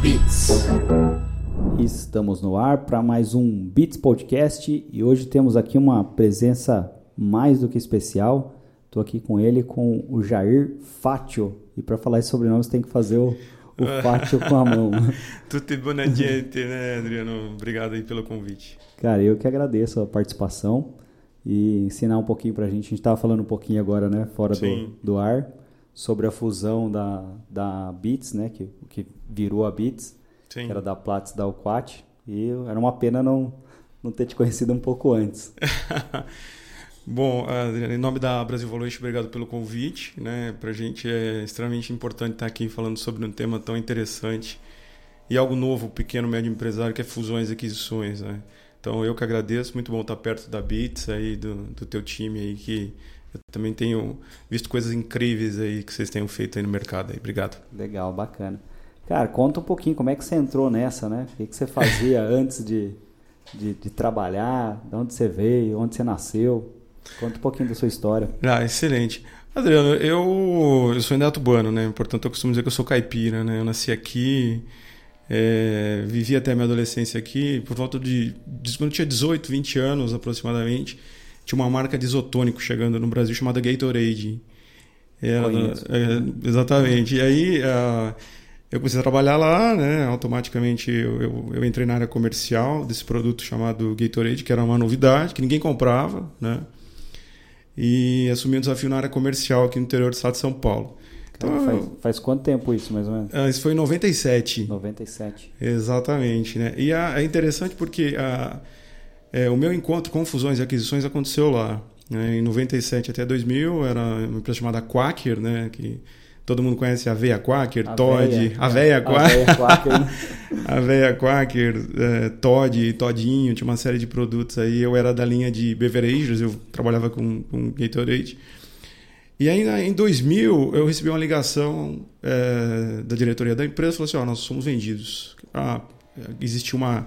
Beats. Estamos no ar para mais um Beats Podcast e hoje temos aqui uma presença mais do que especial. Estou aqui com ele, com o Jair Fátio. E para falar esse sobrenome, você tem que fazer o, o Fátio com a mão. Tutti buonanotte, né, Adriano? Obrigado aí pelo convite. Cara, eu que agradeço a participação e ensinar um pouquinho para a gente. A gente estava falando um pouquinho agora, né, fora do, do ar, sobre a fusão da, da Beats, né, que, que virou a Beats, Sim. que era da Platts da Alquat. E era uma pena não, não ter te conhecido um pouco antes. Bom, em nome da Brasil Valuation, obrigado pelo convite. Né? Para a gente é extremamente importante estar aqui falando sobre um tema tão interessante e algo novo, pequeno, médio empresário, que é fusões e aquisições. Né? Então, eu que agradeço, muito bom estar perto da Beats, aí, do, do teu time, aí, que eu também tenho visto coisas incríveis aí que vocês tenham feito aí no mercado. Aí. Obrigado. Legal, bacana. Cara, conta um pouquinho como é que você entrou nessa, né? O que, que você fazia antes de, de, de trabalhar, de onde você veio, onde você nasceu? Conta um pouquinho da sua história. Ah, excelente. Adriano, eu, eu sou indaiatubano, né? Portanto, eu costumo dizer que eu sou caipira, né? Eu nasci aqui, é, vivi até a minha adolescência aqui, por volta de, de... Quando eu tinha 18, 20 anos aproximadamente, tinha uma marca de isotônico chegando no Brasil chamada Gatorade. Ela, é, exatamente. E aí... Uh, eu comecei a trabalhar lá, né? Automaticamente eu, eu, eu, entrei na área comercial desse produto chamado Gatorade, que era uma novidade, que ninguém comprava, né? e assumi um desafio na área comercial aqui no interior do estado de São Paulo. Então, faz, faz, quanto tempo isso, mais ou menos? Ah, isso foi em 97. 97. Exatamente, né? E a, é interessante porque a, é, o meu encontro com fusões e aquisições aconteceu lá. Né? Em 97 até 2000, era uma empresa chamada Quaker, né? Que Todo mundo conhece a Veia Quaker, a Todd, veia, a Veia Quaker. A Veia Quaker, é, Todd, Todinho, tinha uma série de produtos aí. Eu era da linha de beverages, eu trabalhava com, com Gatorade. E aí, em 2000, eu recebi uma ligação é, da diretoria da empresa, falou assim, ó, oh, nós somos vendidos. Ah, existe uma,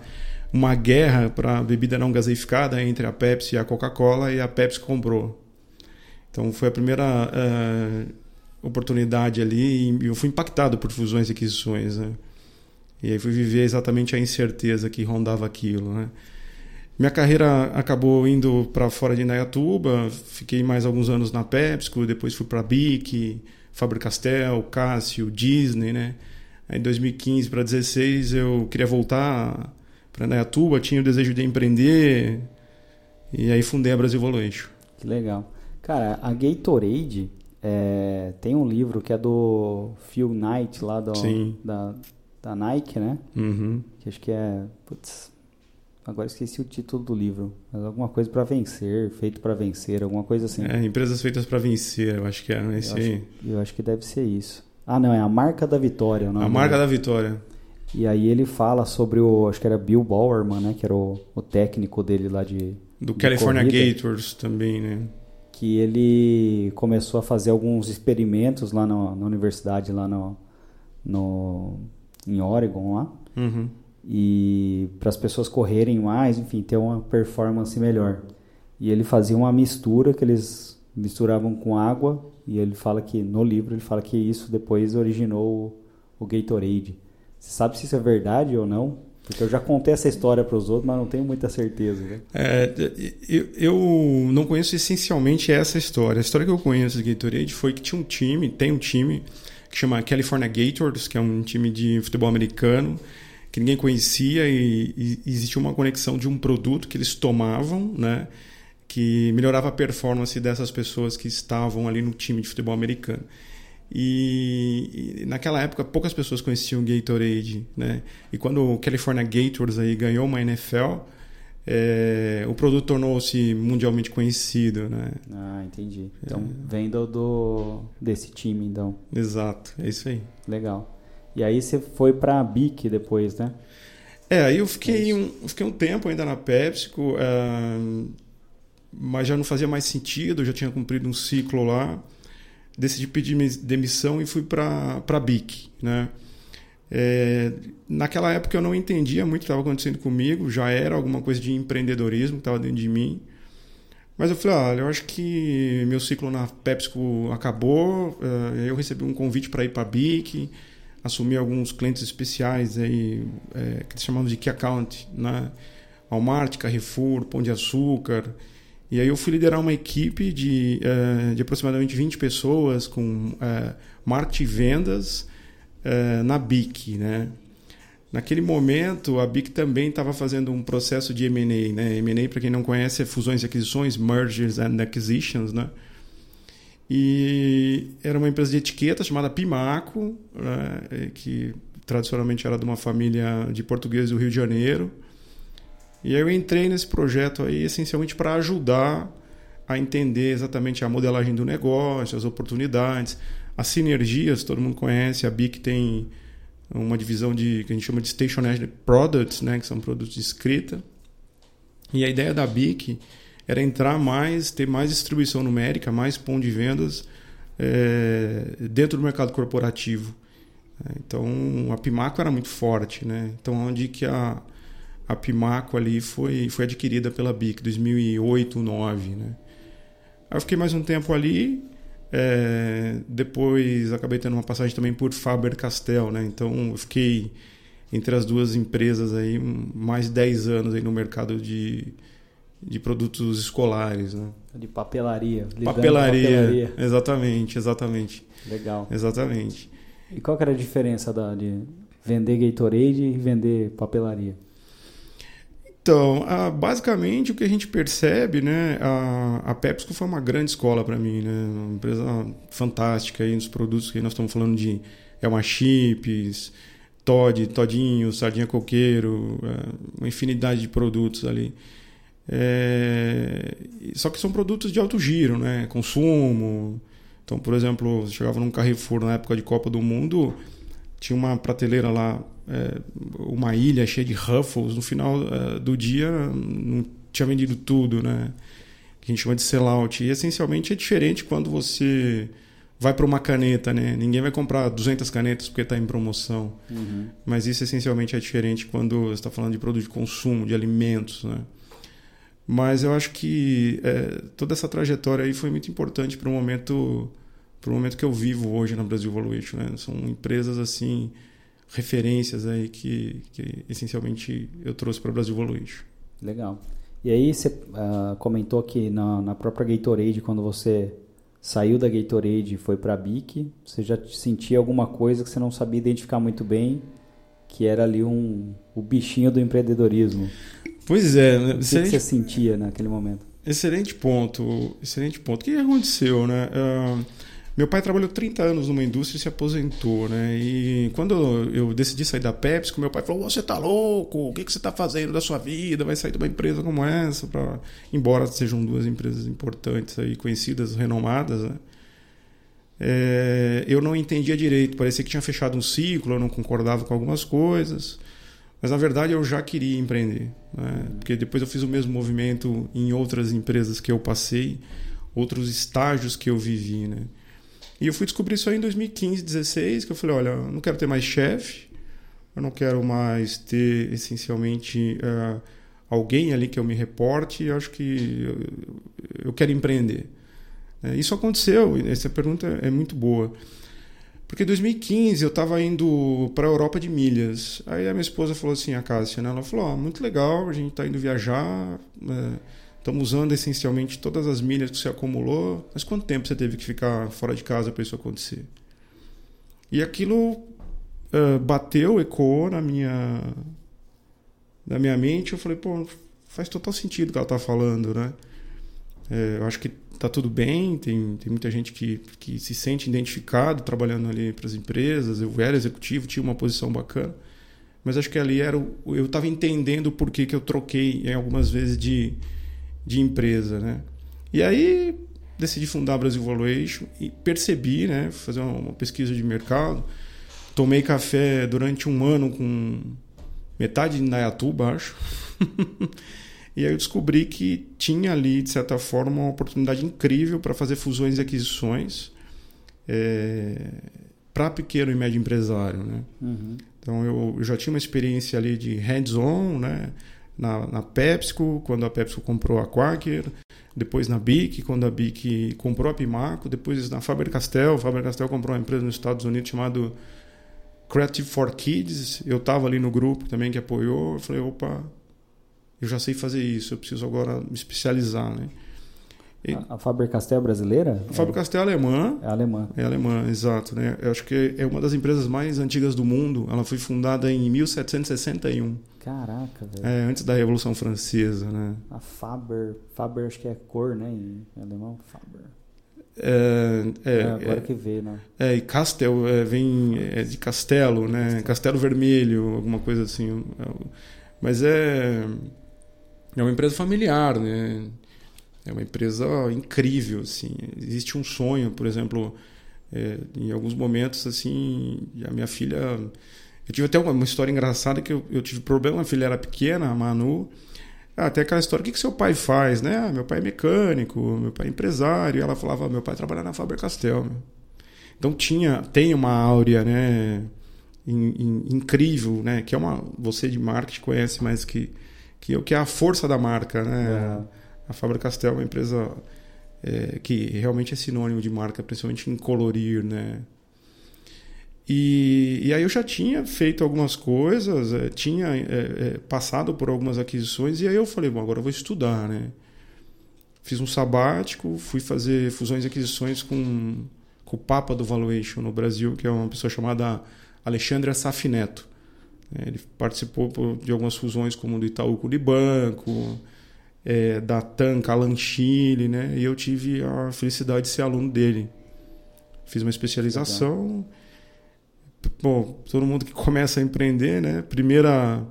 uma guerra para bebida não gaseificada entre a Pepsi e a Coca-Cola e a Pepsi comprou. Então, foi a primeira... É, oportunidade ali e eu fui impactado por fusões e aquisições, né? E aí fui viver exatamente a incerteza que rondava aquilo, né? Minha carreira acabou indo para fora de Indaiatuba, fiquei mais alguns anos na PepsiCo, depois fui para Bic, Faber-Castell, Cássio, Disney, né? Aí em 2015 para 2016 eu queria voltar para Indaiatuba, tinha o desejo de empreender e aí fundei a Brasil Valuation. Que legal. Cara, a Gatorade é, tem um livro que é do Phil Knight, lá do, da, da Nike, né? Uhum. Que acho que é. Putz, agora esqueci o título do livro. Mas alguma coisa para vencer, feito para vencer, alguma coisa assim. É, empresas feitas para vencer, eu acho que é esse eu aí. Acho, eu acho que deve ser isso. Ah, não, é a marca da vitória. a marca da vitória. E aí ele fala sobre o, acho que era Bill Bowerman, né? Que era o, o técnico dele lá de. Do de California corrida. Gators também, né? que ele começou a fazer alguns experimentos lá no, na universidade lá no, no em Oregon lá uhum. e para as pessoas correrem mais enfim ter uma performance melhor e ele fazia uma mistura que eles misturavam com água e ele fala que no livro ele fala que isso depois originou o, o Gatorade você sabe se isso é verdade ou não porque eu já contei essa história para os outros, mas não tenho muita certeza. Né? É, eu, eu, não conheço essencialmente essa história. A história que eu conheço do Gatorade foi que tinha um time, tem um time que chama California Gators, que é um time de futebol americano que ninguém conhecia e, e existia uma conexão de um produto que eles tomavam, né, que melhorava a performance dessas pessoas que estavam ali no time de futebol americano. E, e, naquela época poucas pessoas conheciam o Gatorade, né? E quando o California Gators aí ganhou uma NFL, é, o produto tornou-se mundialmente conhecido, né? Ah, entendi. Então é. vem do, do, desse time, então. Exato, é isso aí. Legal. E aí você foi para a BIC depois, né? É, aí eu fiquei, é um, fiquei um tempo ainda na PepsiCo, uh, mas já não fazia mais sentido, já tinha cumprido um ciclo lá decidi pedir demissão e fui para a BIC. Né? É, naquela época eu não entendia muito o que estava acontecendo comigo, já era alguma coisa de empreendedorismo que estava dentro de mim. Mas eu falei, olha, eu acho que meu ciclo na PepsiCo acabou, é, eu recebi um convite para ir para a BIC, assumi alguns clientes especiais aí, é, que chamamos de Key Account, né? Walmart, Carrefour, Pão de Açúcar. E aí eu fui liderar uma equipe de, uh, de aproximadamente 20 pessoas com uh, marketing e vendas uh, na BIC, né? Naquele momento, a BIC também estava fazendo um processo de M&A, né? M&A, para quem não conhece, é fusões e aquisições, mergers and acquisitions, né? E era uma empresa de etiqueta chamada Pimaco, né? que tradicionalmente era de uma família de portugueses do Rio de Janeiro. E aí eu entrei nesse projeto aí essencialmente para ajudar a entender exatamente a modelagem do negócio, as oportunidades, as sinergias, todo mundo conhece, a BIC tem uma divisão de que a gente chama de stationary products, né, que são produtos de escrita. E a ideia da BIC era entrar mais, ter mais distribuição numérica, mais ponto de vendas é, dentro do mercado corporativo. Então a Pimaco era muito forte, né? Então onde que a, a Pimaco ali foi, foi adquirida pela BIC 2008, 2009, né? Aí eu fiquei mais um tempo ali, é, depois acabei tendo uma passagem também por Faber-Castell, né? Então eu fiquei entre as duas empresas aí mais de 10 anos aí no mercado de, de produtos escolares, né? De papelaria. Papelaria, papelaria, exatamente, exatamente. Legal. Exatamente. E qual que era a diferença da, de vender Gatorade e vender papelaria? Então, basicamente o que a gente percebe, né, a, a PepsiCo foi uma grande escola para mim, né, uma empresa fantástica aí nos produtos que nós estamos falando de Elma Chips, Todd, Todinho, Sardinha Coqueiro, é, uma infinidade de produtos ali. É, só que são produtos de alto giro, né, consumo. Então, por exemplo, chegava num Carrefour na época de Copa do Mundo, tinha uma prateleira lá é, uma ilha cheia de Ruffles, no final é, do dia não tinha vendido tudo, né? Que a gente chama de sellout. E essencialmente é diferente quando você vai para uma caneta, né? Ninguém vai comprar 200 canetas porque está em promoção. Uhum. Mas isso essencialmente é diferente quando você está falando de produto de consumo, de alimentos, né? Mas eu acho que é, toda essa trajetória aí foi muito importante para o momento, para o momento que eu vivo hoje na Brasil Evolution, né? São empresas assim referências aí que, que essencialmente eu trouxe para o Brasil Evolution. Legal. E aí você uh, comentou que na, na própria Gatorade, quando você saiu da Gatorade e foi para a BIC, você já sentia alguma coisa que você não sabia identificar muito bem, que era ali um, o bichinho do empreendedorismo. Pois é. Né? O que, que, você sentia naquele momento? Excelente ponto, excelente ponto. O que aconteceu, né? Uh, meu pai trabalhou 30 anos numa indústria e se aposentou, né? E quando eu decidi sair da Pepsi, meu pai falou: Você tá louco? O que, que você tá fazendo da sua vida? Vai sair de uma empresa como essa? Pra... Embora sejam duas empresas importantes aí, conhecidas, renomadas, né? É... eu não entendia direito. Parecia que tinha fechado um ciclo, eu não concordava com algumas coisas. Mas na verdade eu já queria empreender. Né? Porque depois eu fiz o mesmo movimento em outras empresas que eu passei, outros estágios que eu vivi, né? E eu fui descobrir isso aí em 2015, 2016, que eu falei, olha, eu não quero ter mais chefe, eu não quero mais ter essencialmente uh, alguém ali que eu me reporte, eu acho que eu, eu quero empreender. É, isso aconteceu, essa pergunta é muito boa. Porque em 2015 eu estava indo para a Europa de milhas. Aí a minha esposa falou assim, a Cássia, né? ela falou: oh, muito legal, a gente está indo viajar. É, Estamos usando essencialmente todas as milhas que você acumulou. Mas quanto tempo você teve que ficar fora de casa para isso acontecer? E aquilo uh, bateu, ecoou na minha, na minha mente. Eu falei, pô, faz total sentido o que ela está falando, né? É, eu acho que tá tudo bem, tem, tem muita gente que, que se sente identificado trabalhando ali para as empresas. Eu era executivo, tinha uma posição bacana. Mas acho que ali era o, eu estava entendendo por que, que eu troquei em algumas vezes de, de empresa, né? E aí decidi fundar a Brasil Valuation e percebi, né, fazer uma pesquisa de mercado. Tomei café durante um ano com metade de Nayatuba, acho. e aí eu descobri que tinha ali, de certa forma, uma oportunidade incrível para fazer fusões e aquisições é, para pequeno e médio empresário, né? Uhum. Então eu, eu já tinha uma experiência ali de hands-on, né? Na, na PepsiCo, quando a PepsiCo comprou a Quaker, depois na BIC, quando a BIC comprou a Pimaco, depois na Faber-Castell, Faber-Castell comprou uma empresa nos Estados Unidos chamada Creative for Kids, eu estava ali no grupo também que apoiou. Eu falei, opa, eu já sei fazer isso, eu preciso agora me especializar, né? E, a, a Faber-Castell é brasileira? A Faber-Castell é alemã. É alemã. É alemã, exato. Né? Eu acho que é uma das empresas mais antigas do mundo. Ela foi fundada em 1761. Caraca, velho. É, antes da Revolução Francesa, né? A Faber, Faber acho que é cor, né? Em alemão, Faber. É, é, é, agora é, que vê, né? É, e Castel é, vem é de castelo, né? Castelo. castelo vermelho, alguma coisa assim. Mas é é uma empresa familiar, né? É uma empresa incrível, assim. Existe um sonho, por exemplo, é, em alguns momentos, assim, a minha filha... Eu tive até uma, uma história engraçada que eu, eu, tive problema, a filha era pequena, a Manu. Ah, até aquela história, o que, que seu pai faz, né? Ah, meu pai é mecânico, meu pai é empresário. E ela falava, meu pai trabalha na Faber-Castell. Então tinha, tem uma áurea, né? In, in, incrível, né? Que é uma... Você de marketing conhece mais que, que, que é a força da marca, né? É a Faber-Castell é uma empresa é, que realmente é sinônimo de marca, principalmente em colorir, né? E, e aí eu já tinha feito algumas coisas, é, tinha é, é, passado por algumas aquisições e aí eu falei, bom, agora eu vou estudar, né? Fiz um sabático, fui fazer fusões e aquisições com, com o Papa do Valuation no Brasil, que é uma pessoa chamada Alexandre Safineto. É, ele participou de algumas fusões como do Itaú com o Banco, é, da TAM Calanchile, né? E eu tive a felicidade de ser aluno dele. Fiz uma especialização. Bom, todo mundo que começa a empreender, né? Primeira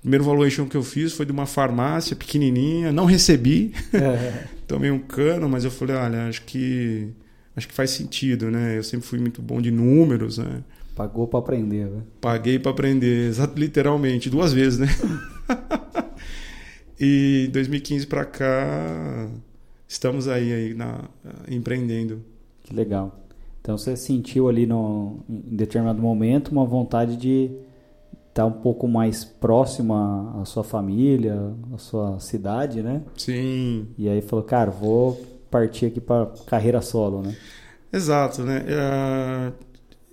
primeiro valuation que eu fiz foi de uma farmácia pequenininha, não recebi. É. Tomei um cano, mas eu falei, olha, acho que acho que faz sentido, né? Eu sempre fui muito bom de números, né? Pagou para aprender, né? Paguei para aprender, literalmente, duas vezes, né? E 2015 para cá estamos aí, aí na, empreendendo. Que legal. Então você sentiu ali no, em determinado momento uma vontade de estar um pouco mais próxima à sua família, à sua cidade, né? Sim. E aí falou, cara, vou partir aqui para carreira solo, né? Exato, né? É,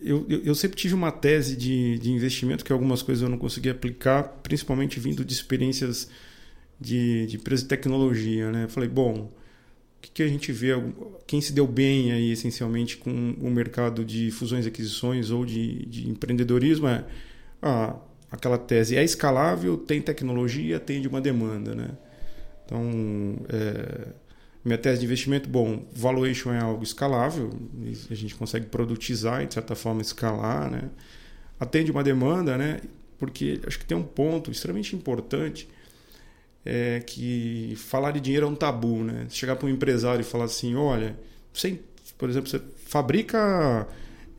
eu, eu, eu, sempre tive uma tese de, de investimento que algumas coisas eu não consegui aplicar, principalmente vindo de experiências de, de empresa de tecnologia, né? falei, bom, o que, que, a gente vê? Quem se deu bem aí, essencialmente, com o mercado de fusões e aquisições ou de, de empreendedorismo é ah, aquela tese é escalável, tem tecnologia, tem de uma demanda, né? Então, é, minha tese de investimento, bom, valuation é algo escalável, a gente consegue produtizar e, de certa forma, escalar, né? Atende uma demanda, né? Porque acho que tem um ponto extremamente importante é que falar de dinheiro é um tabu, né? Chegar para um empresário e falar assim, olha, você, por exemplo, você fabrica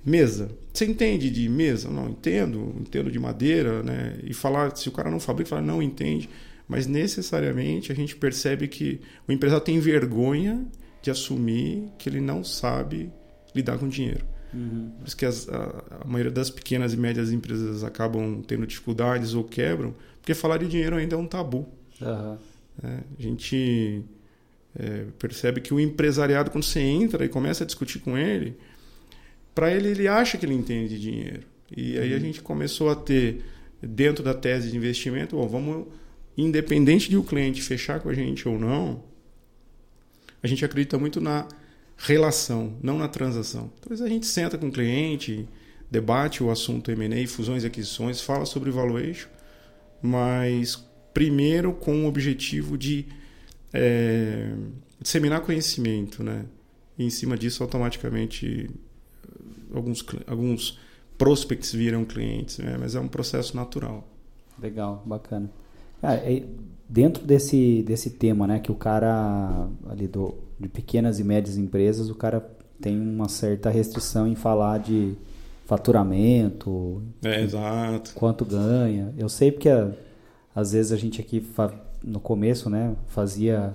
mesa. Você entende de mesa? Não, entendo, entendo de madeira, né? E falar, se o cara não fabrica, não entende. Mas necessariamente a gente percebe que o empresário tem vergonha de assumir que ele não sabe lidar com dinheiro. Uhum. Por isso que as, a, a, maioria das pequenas e médias empresas acabam tendo dificuldades ou quebram, porque falar de dinheiro ainda é um tabu. Uhum. É, a gente é, percebe que o empresariado, quando você entra e começa a discutir com ele, para ele, ele acha que ele entende de dinheiro. E aí a uhum. gente começou a ter, dentro da tese de investimento, bom, vamos, independente de o cliente fechar com a gente ou não, a gente acredita muito na relação, não na transação. Então, a gente senta com o cliente, debate o assunto M&A, fusões e aquisições, fala sobre valuation, mas primeiro com o objetivo de é, disseminar conhecimento, né? E em cima disso, automaticamente, alguns, alguns prospects viram clientes, né? mas é um processo natural. Legal, bacana. É, dentro desse, desse tema, né, que o cara ali do, de pequenas e médias empresas, o cara tem uma certa restrição em falar de faturamento, é, exato. quanto ganha. Eu sei porque a, às vezes a gente aqui no começo, né, fazia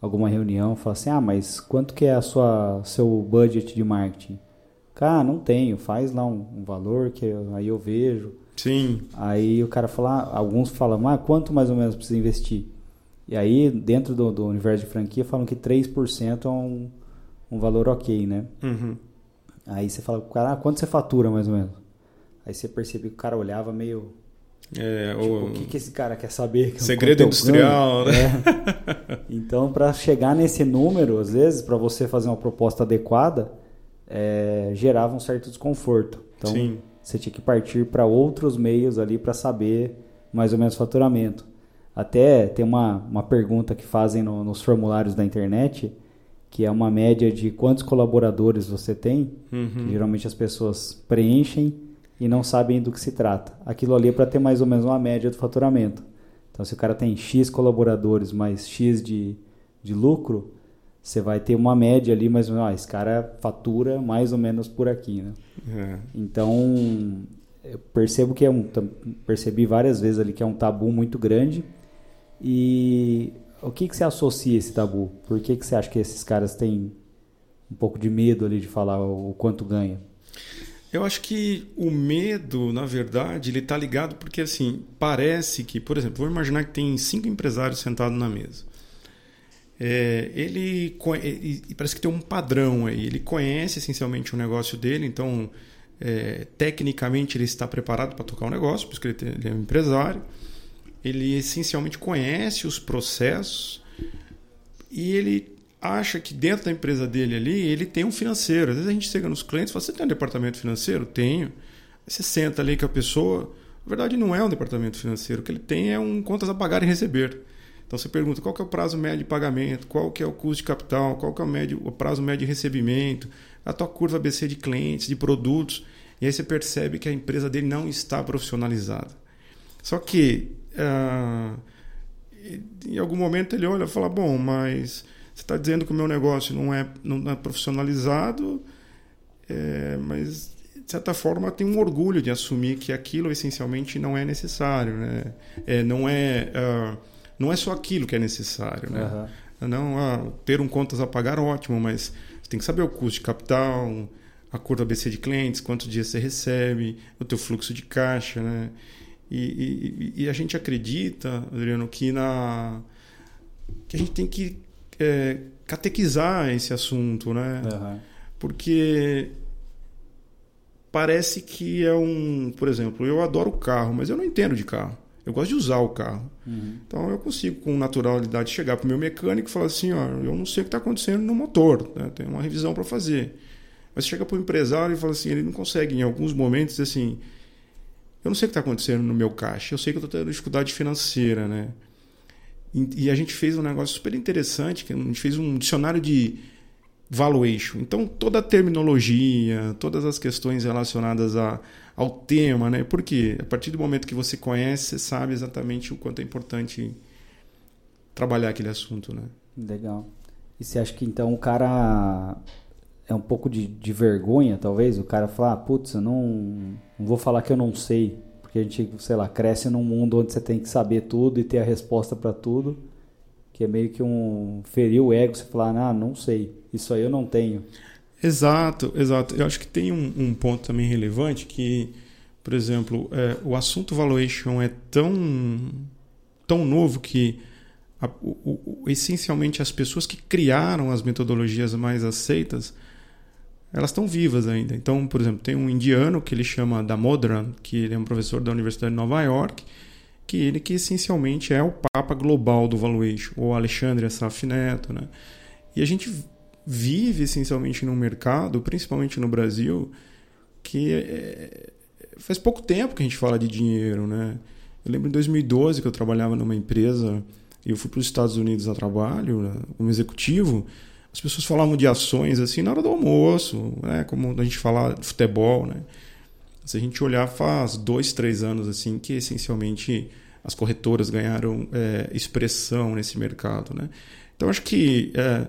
alguma reunião, falava assim: "Ah, mas quanto que é a sua seu budget de marketing?" Cara, não tenho, faz lá um, um valor que eu, aí eu vejo. Sim. Aí o cara fala, alguns falam: "Ah, quanto mais ou menos precisa investir?" E aí, dentro do, do universo de franquia, falam que 3% é um, um valor ok, né? Uhum. Aí você fala, cara, ah, quanto você fatura mais ou menos? Aí você percebia que o cara olhava meio. É, tipo, o... o que, que esse cara quer saber? Segredo industrial, né? É. Então, para chegar nesse número, às vezes, para você fazer uma proposta adequada, é, gerava um certo desconforto. Então, Sim. você tinha que partir para outros meios ali para saber mais ou menos o faturamento. Até tem uma, uma pergunta que fazem no, nos formulários da internet, que é uma média de quantos colaboradores você tem, Uhum. que geralmente as pessoas preenchem e não sabem do que se trata. Aquilo ali é para ter mais ou menos uma média do faturamento. Então, se o cara tem X colaboradores mais X de, de lucro, você vai ter uma média ali, mas ah, esse cara fatura mais ou menos por aqui, né? É. Então, eu percebo que é um percebi várias vezes ali que é um tabu muito grande. E o que que você associa esse tabu? Por que que você acha que esses caras têm um pouco de medo ali de falar o o quanto ganha? Eu acho que o medo, na verdade, ele está ligado porque, assim, parece que, por exemplo, vou imaginar que tem cinco empresários sentados na mesa. É, ele parece que tem um padrão aí. Ele conhece essencialmente o negócio dele, então, é, tecnicamente, ele está preparado para tocar o negócio, por isso que ele, tem- ele é um empresário. Ele essencialmente conhece os processos e ele acha que dentro da empresa dele ali, ele tem um financeiro. Às vezes a gente chega nos clientes e fala, você tem um departamento financeiro? Tenho. Você senta ali com a pessoa, na verdade não é um departamento financeiro, o que ele tem é um contas a pagar e receber. Então você pergunta qual que é o prazo médio de pagamento, qual que é o custo de capital, qual que é o, médio, o prazo médio de recebimento, a tua curva ABC de clientes, de produtos, e aí você percebe que a empresa dele não está profissionalizada. Só que ah, em algum momento ele olha e fala, bom, mas você está dizendo que o meu negócio não é, não é profissionalizado, é, mas de certa forma tem um orgulho de assumir que aquilo essencialmente não é necessário, né? É, não é ah, não é só aquilo que é necessário, né? Aham. Não, ah, ter um contas a pagar ótimo, mas você tem que saber o custo de capital, a curva ABC de clientes, quantos dias você recebe, o teu fluxo de caixa, né? E, e- e a gente acredita, Adriano, que na que a gente tem que é, catequizar esse assunto, né? Aham. Porque parece que é um, por exemplo, eu adoro carro, mas eu não entendo de carro. Eu gosto de usar o carro. Uhum. Então eu consigo com naturalidade chegar para o meu mecânico e falar assim, ó, eu não sei o que está acontecendo no motor, né? tem uma revisão para fazer. Mas chega para o empresário e fala assim, ele não consegue em alguns momentos assim, eu não sei o que está acontecendo no meu caixa, eu sei que eu estou tendo dificuldade financeira, né? E, a gente fez um negócio super interessante, que a gente fez um dicionário de valuation. Então toda a terminologia, todas as questões relacionadas a, ao tema, né? Porque a partir do momento que você conhece, você sabe exatamente o quanto é importante trabalhar aquele assunto, né? Legal. E você acha que então o cara é um pouco de, de vergonha, talvez? O cara falar, ah, putz, eu não, não vou falar que eu não sei. Porque a gente, sei lá, cresce num mundo onde você tem que saber tudo e ter a resposta para tudo. Que é meio que um ferir o ego, você falar, ah, não sei. Isso aí eu não tenho. Exato, exato. Eu acho que tem um, um ponto também relevante que, por exemplo, é, o assunto valuation é tão, tão novo que a- o- o- essencialmente as pessoas que criaram as metodologias mais aceitas elas estão vivas ainda. Então, por exemplo, tem um indiano que ele chama Damodran, que ele é um professor da Universidade de Nova York, que ele que essencialmente é o papa global do valuation, ou Alexandre Assaf Neto, né? E a gente vive essencialmente num mercado, principalmente no Brasil, que é- faz pouco tempo que a gente fala de dinheiro, né? Eu lembro em 2012 que eu trabalhava numa empresa e eu fui para os Estados Unidos a trabalho, né, como executivo. As pessoas falavam de ações assim na hora do almoço, né? Como a gente fala de futebol, né? Se a gente olhar faz dois, três anos assim que essencialmente as corretoras ganharam é, expressão nesse mercado, né? Então acho que é,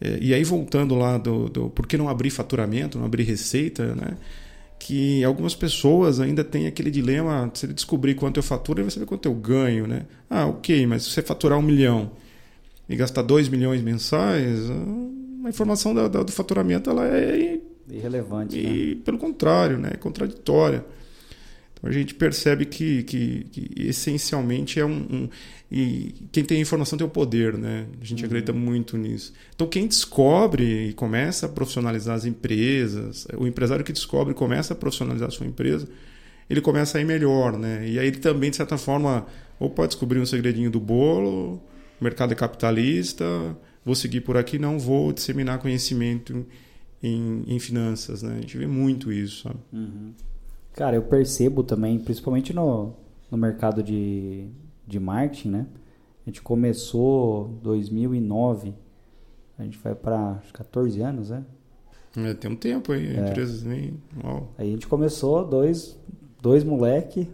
é, e aí voltando lá do, do por que não abrir faturamento, não abrir receita, né? Que algumas pessoas ainda têm aquele dilema, se ele descobrir quanto eu faturo, ele vai saber quanto eu ganho, né? Ah, ok, mas se você faturar um milhão e gastar 2 milhões mensais, a informação da- da- do faturamento ela é Irrelevante, né? e, pelo contrário, né, é contraditória. Então a gente percebe que, que, que essencialmente é um, um- E quem tem informação tem o poder, né? A gente acredita muito nisso. Então quem descobre e começa a profissionalizar as empresas, o empresário que descobre e começa a profissionalizar a sua empresa, ele começa a ir melhor, né? E aí ele também, de certa forma, ou pode descobrir um segredinho do bolo, o mercado é capitalista, vou seguir por aqui, não vou disseminar conhecimento em, em finanças, né? A gente vê muito isso, sabe? Uhum. Cara, eu percebo também, principalmente no, no mercado de, de marketing, né? A gente começou 2009, a gente vai para 14 anos, né? É, tem um tempo aí, É. empresas nem. Uau. Aí a gente começou, dois, dois moleque,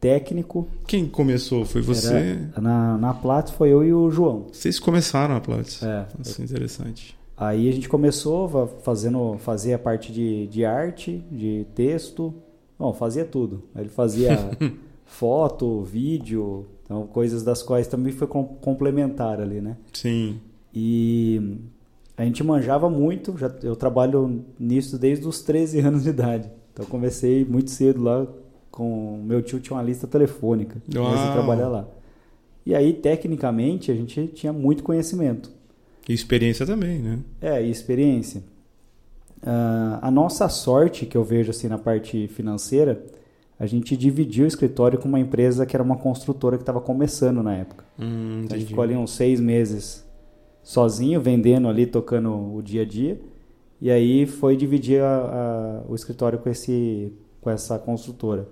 técnico. Quem começou? Foi você? Era- na, na Platts foi eu e o João. Vocês começaram a Platts. É. É interessante. Aí a gente começou fazendo, fazia a parte de, de arte, de texto. Bom, fazia tudo. Ele fazia foto, vídeo, então coisas das quais também foi com- complementar ali, né? Sim. E a gente manjava muito, já, eu trabalho nisso desde os 13 anos de idade. Então comecei muito cedo lá com meu tio tinha uma lista telefônica, comecei a Uau. trabalhar lá. E aí tecnicamente a gente tinha muito conhecimento. E experiência também, né? É, e experiência. Ah, a nossa sorte, que eu vejo assim na parte financeira, a gente dividiu o escritório com uma empresa que era uma construtora que estava começando na época. Hum, Então, a gente ficou ali uns seis meses sozinho, vendendo ali, tocando o dia a dia. E aí foi dividir a- a- o escritório com, esse, com essa construtora.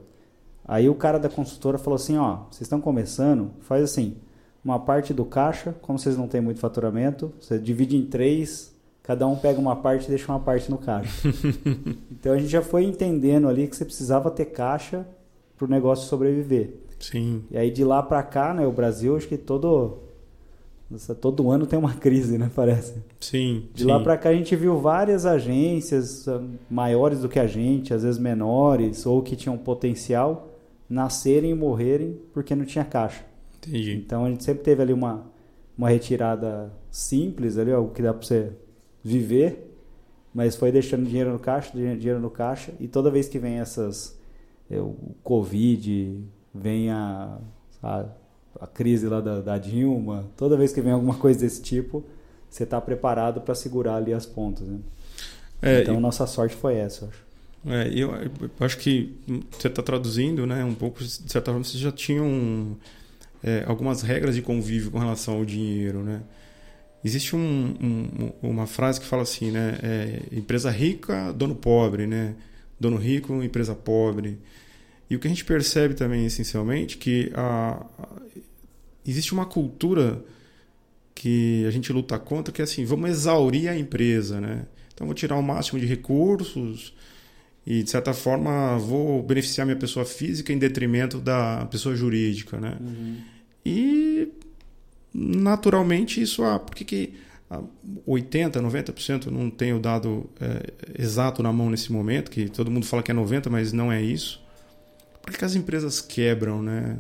Aí o cara da construtora falou assim, ó, vocês estão começando, faz assim, uma parte do caixa, como vocês não têm muito faturamento, você divide em três, cada um pega uma parte e deixa uma parte no caixa. então a gente já foi entendendo ali que você precisava ter caixa para o negócio sobreviver. Sim. E aí de lá pra cá, né, o Brasil, acho que todo todo ano tem uma crise, né, parece. Sim. De sim. lá pra cá a gente viu várias agências maiores do que a gente, às vezes menores ou que tinham potencial nascerem e morrerem porque não tinha caixa. Entendi. Então a gente sempre teve ali uma uma retirada simples ali, algo que dá pra você viver, mas foi deixando dinheiro no caixa, dinhe- dinheiro no caixa e toda vez que vem essas é, o Covid, vem a, a, a crise lá da, da Dilma, toda vez que vem alguma coisa desse tipo, você está preparado para segurar ali as pontas. Né? É, então e- nossa sorte foi essa, eu acho. É, eu, eu acho que você está traduzindo, né, um pouco, de certa forma, vocês já tinham é, algumas regras de convívio com relação ao dinheiro, né? Existe um- um- uma frase que fala assim, né, é, empresa rica, dono pobre, né? Dono rico, empresa pobre. E o que a gente percebe também, essencialmente, que a, a- existe uma cultura que a gente luta contra, que é assim, vamos exaurir a empresa, né? Então, vou tirar o máximo de recursos, e de certa forma vou beneficiar minha pessoa física em detrimento da pessoa jurídica, né? E naturalmente isso, ah, por que, que ah, 80, 90%, não tenho o dado é, exato na mão nesse momento, que todo mundo fala que é 90, mas não é isso. Por que, que as empresas quebram, né?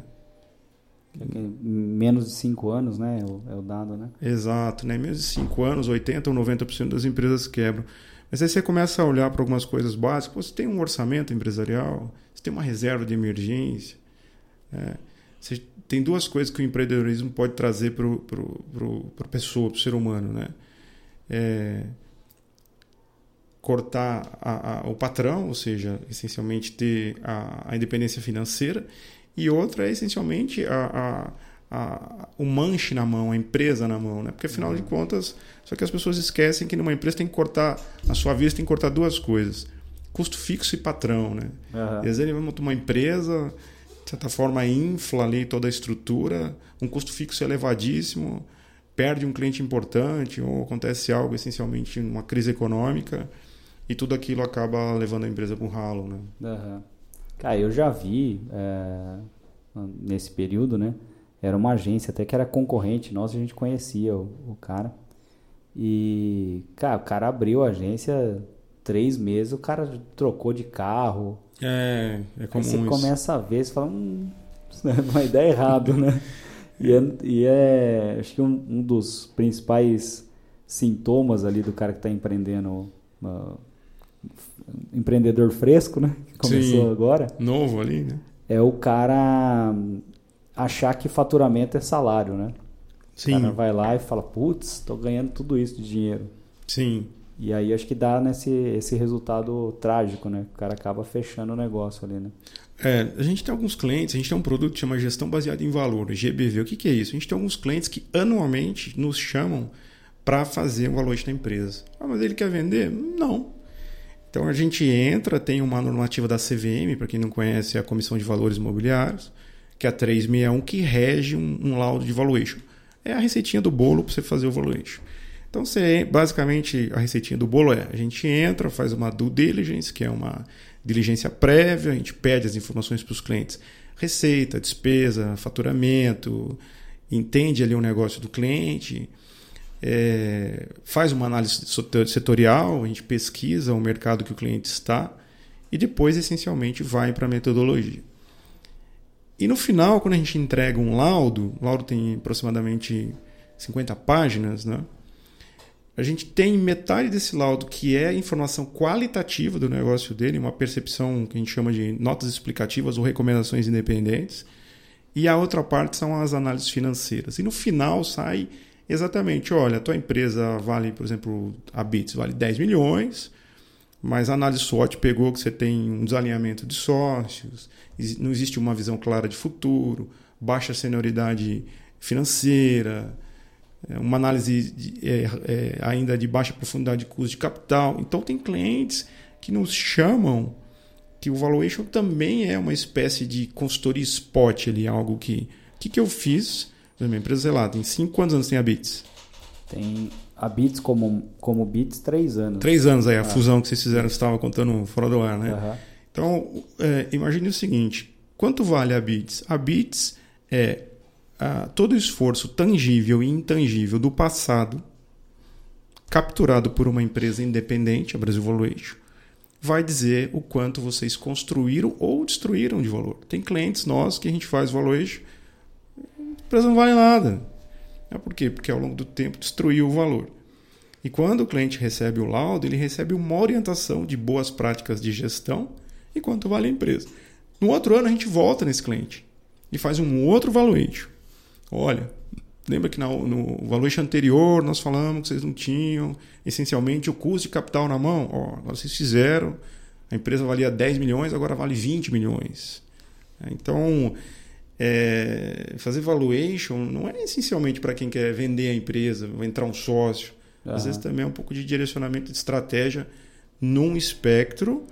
Em menos de cinco anos, né, é o, é o dado, né? Exato, né? Mesmo de 5 anos, 80 ou 90% das empresas quebram. Mas aí você começa a olhar para algumas coisas básicas. Você tem um orçamento empresarial, você tem uma reserva de emergência. né? Você tem duas coisas que o empreendedorismo pode trazer para a pessoa, para o ser humano. Né? É, cortar a- a- o patrão, ou seja, essencialmente ter a, a independência financeira, e outra é essencialmente a, a, o manche na mão, a empresa na mão, né? Porque afinal de contas, só que as pessoas esquecem que numa empresa tem que cortar, a sua vista tem que cortar duas coisas: custo fixo e patrão, né? Aham. E às vezes ele monta uma empresa, de certa forma infla ali toda a estrutura, um custo fixo elevadíssimo, perde um cliente importante ou acontece algo essencialmente numa crise econômica e tudo aquilo acaba levando a empresa para o ralo, né? Aham. Cara, eu já vi é, nesse período, né? Era uma agência até que era concorrente nossa, a gente conhecia o, o cara. E, cara, o cara abriu a agência três meses, o cara trocou de carro. É, é Aí comum você isso. começa a ver, você fala, hum, isso vai dar errado, né? E é, e é, acho que um, um dos principais sintomas ali do cara que está empreendendo, ah, empreendedor fresco, né? Que começou Sim. agora, Novo ali, né? é o cara achar que faturamento é salário, né? O Sim, cara vai lá e fala, putz, tô ganhando tudo isso de dinheiro. sim. E aí acho que dá nesse esse resultado trágico, né? O cara acaba fechando o negócio ali, né? É, a gente tem alguns clientes, a gente tem um produto que chama gestão baseada em valor, GBV. O que, que é isso? A gente tem alguns clientes que anualmente nos chamam para fazer o valor da empresa. Ah, mas ele quer vender? Não. Então a gente entra, tem uma normativa da CVM, para quem não conhece, é a Comissão de Valores Imobiliários, que é a 361, que rege um, um laudo de valuation. É a receitinha do bolo para você fazer o valuation. Então, você, basicamente, a receitinha do bolo é: a gente entra, faz uma due diligence, que é uma diligência prévia, a gente pede as informações para os clientes, receita, despesa, faturamento, entende ali o negócio do cliente, é, faz uma análise setorial, a gente pesquisa o mercado que o cliente está e depois, essencialmente, vai para a metodologia. E no final, quando a gente entrega um laudo, o laudo tem aproximadamente 50 páginas, né? a gente tem metade desse laudo que é informação qualitativa do negócio dele, uma percepção que a gente chama de notas explicativas ou recomendações independentes, e a outra parte são as análises financeiras. E no final sai exatamente, olha, a tua empresa vale, por exemplo, a Bits vale 10 milhões, mas a análise SWOT pegou que você tem um desalinhamento de sócios, não existe uma visão clara de futuro, baixa senioridade financeira, é, uma análise de, é, é, ainda de baixa profundidade de custo de capital. Então, tem clientes que nos chamam que o valuation também é uma espécie de consultoria spot ali, algo que. O que, que eu fiz? Minha empresa, sei lá, tem cinco quantos anos tem a Bits? Tem a Bits como, como Bits, três anos. Três anos aí, a ah. fusão que vocês fizeram, você estava contando fora do ar, né? Uhum. Então, é, imagine o seguinte: quanto vale a Bits? A Bits é ah, todo o esforço tangível e intangível do passado, capturado por uma empresa independente, a Brasil Valuation, vai dizer o quanto vocês construíram ou destruíram de valor. Tem clientes nossos que a gente faz valuation, a empresa não vale nada. É por quê? Porque ao longo do tempo destruiu o valor. E quando o cliente recebe o laudo, ele recebe uma orientação de boas práticas de gestão e quanto vale a empresa. No outro ano, a gente volta nesse cliente e faz um outro valuation. Olha, lembra que no valuation anterior nós falamos que vocês não tinham essencialmente o custo de capital na mão? Ó, agora vocês fizeram, a empresa valia 10 milhões, agora vale 20 milhões. Então, é, fazer valuation não é essencialmente para quem quer vender a empresa, entrar um sócio. Uhum. Às vezes também é um pouco de direcionamento de estratégia num espectro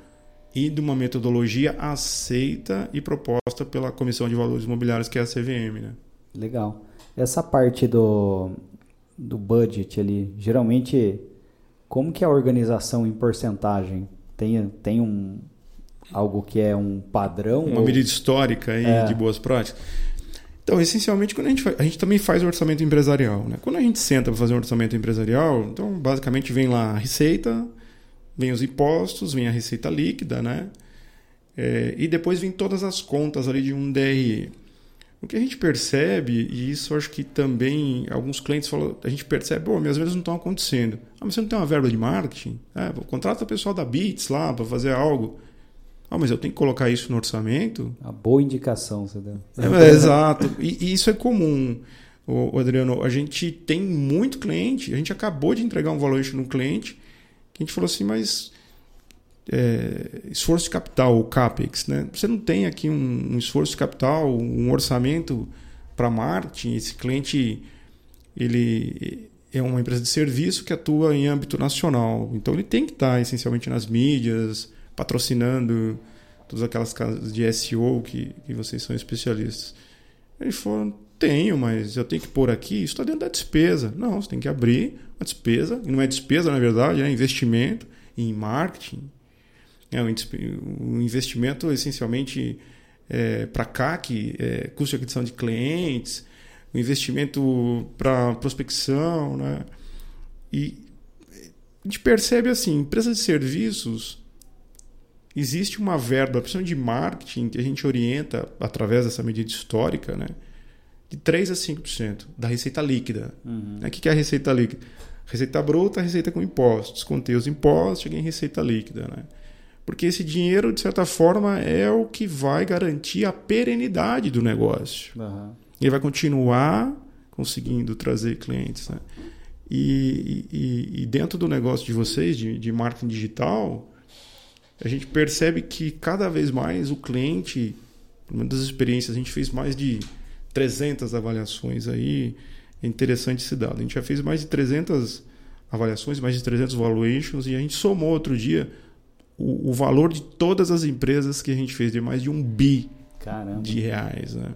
e de uma metodologia aceita e proposta pela Comissão de Valores Imobiliários, que é a CVM. Né? Legal. Essa parte do, do budget ali, geralmente, como que é a organização em porcentagem? Tem, tem um, algo que é um padrão? Uma ou... medida histórica aí é. de boas práticas? Então, essencialmente, quando a gente, faz, a gente também faz o orçamento empresarial. Né? Quando a gente senta para fazer um orçamento empresarial, então, basicamente, vem lá a receita, vem os impostos, vem a receita líquida, né? É, e depois vem todas as contas ali de um DRE. O que a gente percebe, e isso acho que também alguns clientes falam, a gente percebe, pô, minhas vendas não estão acontecendo. Ah, mas você não tem uma verba de marketing? É, contrata o pessoal da Bits lá para fazer algo. Ah, mas eu tenho que colocar isso no orçamento? A boa indicação, você deu. É, é, exato. E, e, isso é comum, o, Adriano. A gente tem muito cliente, a gente acabou de entregar um valuation no cliente, que a gente falou assim, mas é, esforço de capital, o CAPEX. Né? Você não tem aqui um, um esforço de capital, um orçamento para marketing. Esse cliente ele é uma empresa de serviço que atua em âmbito nacional. Então ele tem que estar essencialmente nas mídias, patrocinando todas aquelas casas de SEO que, que vocês são especialistas. Ele falou, tenho, mas eu tenho que pôr aqui, isso está dentro da despesa. Não, você tem que abrir uma despesa, e não é despesa na verdade, é investimento em marketing, é um investimento essencialmente é, para CAC, é, custo de aquisição de clientes, um investimento para prospecção, né? E a gente percebe assim, empresas de serviços existe uma verba, principalmente de marketing, que a gente orienta através dessa medida histórica, né? De 3 a 5% da receita líquida. Uhum. O que é a receita líquida? Receita bruta, receita com impostos. Contei os impostos, cheguei em receita líquida, né? Porque esse dinheiro, de certa forma, é o que vai garantir a perenidade do negócio. Uhum. Ele vai continuar conseguindo trazer clientes. Né? E, e, e, dentro do negócio de vocês, de, de marketing digital, a gente percebe que cada vez mais o cliente, menos das experiências, a gente fez mais de 300 avaliações aí, é interessante esse dado. A gente já fez mais de 300 avaliações, mais de 300 valuations, e a gente somou outro dia o, o valor de todas as empresas que a gente fez, de mais de um bi Caramba. de reais. Né?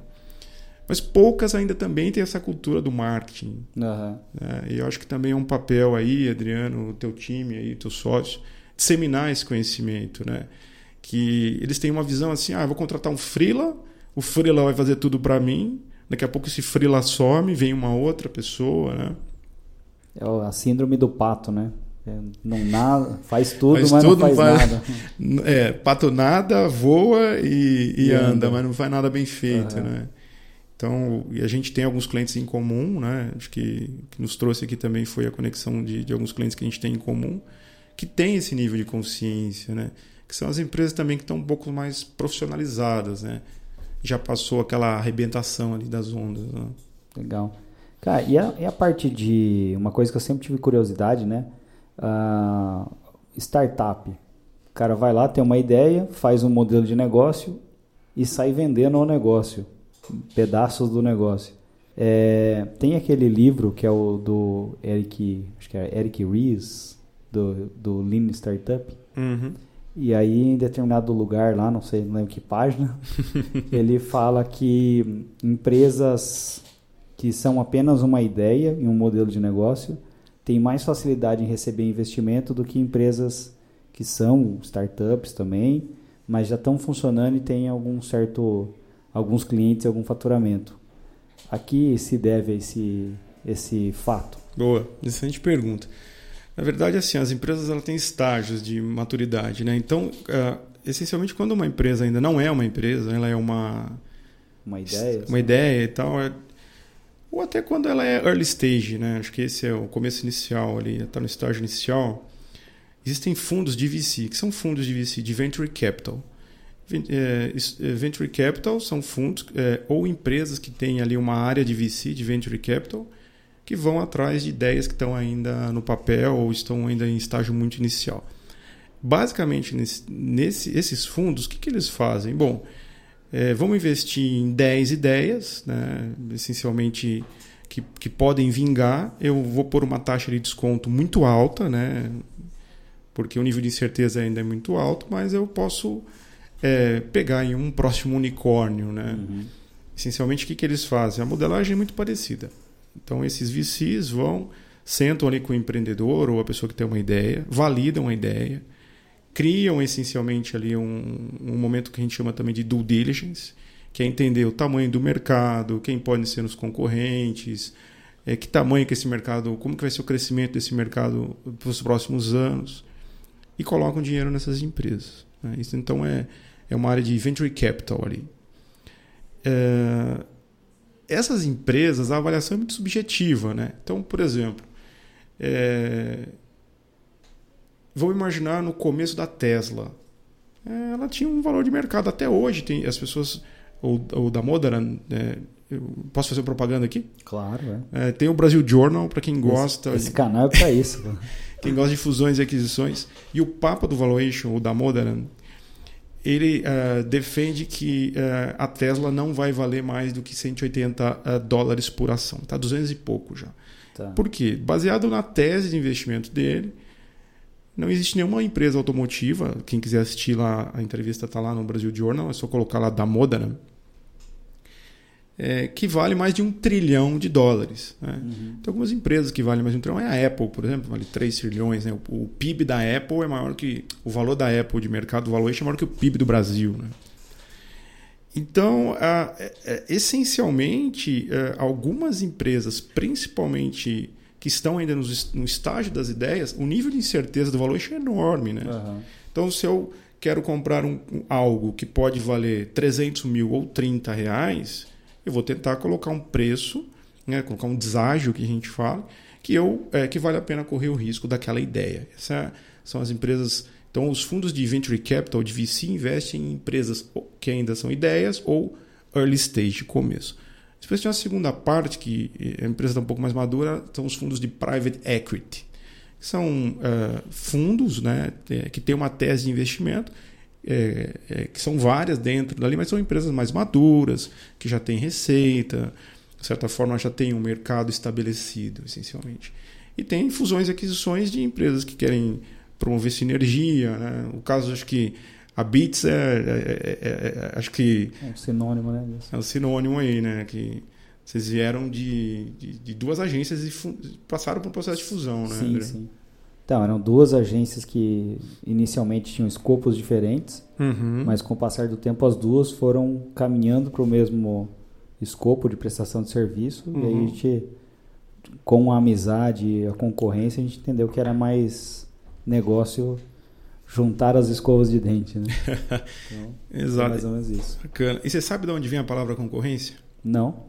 Mas poucas ainda também têm essa cultura do marketing. Aham. né? E eu acho que também é um papel aí, Adriano, o teu time aí, teu sócio, disseminar esse conhecimento, né? Que eles têm uma visão assim, ah, eu vou contratar um freela, o freela vai fazer tudo para mim, daqui a pouco esse freela some, vem uma outra pessoa, né? É a síndrome do pato, né? É, Não nada, faz tudo, Faz mas tudo, não faz faz- nada. É, pato nada, voa e, e E anda, anda. mas não faz nada bem feito, Aham. né? Então, e a gente tem alguns clientes em comum, né? Acho que, que nos trouxe aqui também foi a conexão de, de alguns clientes que a gente tem em comum, que tem esse nível de consciência, né? Que são as empresas também que estão um pouco mais profissionalizadas, né? Já passou aquela arrebentação ali das ondas, né? Legal. Cara, e a, e a parte de. Uma coisa que eu sempre tive curiosidade, né? Ah, startup. O cara vai lá, tem uma ideia, faz um modelo de negócio e sai vendendo o negócio, pedaços do negócio. É, tem aquele livro que é o do Eric, acho que é Eric Ries, do, do Lean Startup. Uhum. E aí, em determinado lugar lá, não sei, não lembro que página, ele fala que empresas que são apenas uma ideia e um modelo de negócio têm mais facilidade em receber investimento do que empresas que são startups também, mas já estão funcionando e têm algum certo, alguns clientes, algum faturamento. A que se deve esse, esse fato? Boa, excelente pergunta. Na verdade, assim, as empresas ela têm estágios de maturidade, né? Então, ah, essencialmente, quando uma empresa ainda não é uma empresa, ela é uma Uma ideia? uma ideia e tal, é- ou até quando ela é early stage, né? Acho que esse é o começo inicial ali, está no estágio inicial. Existem fundos de VC, que são fundos de VC, de Venture Capital. É, é, Venture Capital são fundos é, ou empresas que têm ali uma área de VC, de Venture Capital, que vão atrás de ideias que estão ainda no papel ou estão ainda em estágio muito inicial. Basicamente, nesse, nesse- esses fundos, o que, que eles fazem? Bom, é, vamos investir em 10 ideias, né, essencialmente que, que podem vingar. Eu vou pôr uma taxa de desconto muito alta, né, porque o nível de incerteza ainda é muito alto, mas eu posso é, pegar em um próximo unicórnio. Né? Uhum. Essencialmente, o que, que eles fazem? A modelagem é muito parecida. Então, esses VCs vão, sentam ali com o empreendedor ou a pessoa que tem uma ideia, validam a ideia, criam essencialmente ali um, um momento que a gente chama também de due diligence, que é entender o tamanho do mercado, quem podem ser os concorrentes, é, que tamanho que esse mercado, como que vai ser o crescimento desse mercado para os próximos anos, e colocam dinheiro nessas empresas. né? Isso então é, é uma área de venture capital ali. É, essas empresas, a avaliação é muito subjetiva. Né? Então, por exemplo, é, vamos imaginar no começo da Tesla. É, ela tinha um valor de mercado até hoje. Tem as pessoas ou, ou da Modern, é, eu posso fazer propaganda aqui? Claro, é. É, tem o Brasil Journal para quem gosta. Esse, esse canal é para isso. quem gosta de fusões e aquisições. E o Papa do Valuation, o da Modern, ele eh, defende que eh, a Tesla não vai valer mais do que 180 eh, dólares por ação. Está 200 e pouco já. Tá. Por quê? Baseado na tese de investimento dele, não existe nenhuma empresa automotiva. Quem quiser assistir lá, a entrevista está lá no Brasil Journal, é só colocar lá da Modern. É, que vale mais de um trilhão de dólares. Né? Uhum. Tem algumas empresas que valem mais de um trilhão. É a Apple, por exemplo, vale 3 trilhões. Né? O, o PIB da Apple é maior que. O valor da Apple de mercado valuation é maior que o PIB do Brasil. Né? Então, a- é- é, essencialmente, é, algumas empresas, principalmente que estão ainda nos- no estágio das ideias, o nível de incerteza do valuation é enorme. Né? Aham. Então, se eu quero comprar um- algo que pode valer 300 mil ou 30 reais, eu vou tentar colocar um preço, né, colocar um deságio que a gente fala, que, eu, é, que vale a pena correr o risco daquela ideia. Essas são as empresas. Então, os fundos de venture capital, de VC, investem em empresas que ainda são ideias ou early stage, começo. Depois tem uma segunda parte, que a empresa está um pouco mais madura, são os fundos de private equity, são uh, fundos né, é, que têm uma tese de investimento, é, é, que são várias dentro dali, mas são empresas mais maduras, que já têm receita, de certa forma já tem um mercado estabelecido, essencialmente. E tem fusões e aquisições de empresas que querem promover sinergia. Né? O caso, acho que a Bits é, é, é, é acho que é um sinônimo, né? É um sinônimo aí, né? Que vocês vieram de, de, de duas agências e passaram por um processo de fusão, né? Sim, André? sim. Então, eram duas agências que inicialmente tinham escopos diferentes, uhum. mas com o passar do tempo as duas foram caminhando para o mesmo escopo de prestação de serviço uhum. e aí a uhum. gente, com a amizade e a concorrência, a gente entendeu que era mais negócio juntar as escovas de dente, né? Então, Exato. mais ou menos isso. Bacana. E você sabe de onde vem a palavra concorrência? Não.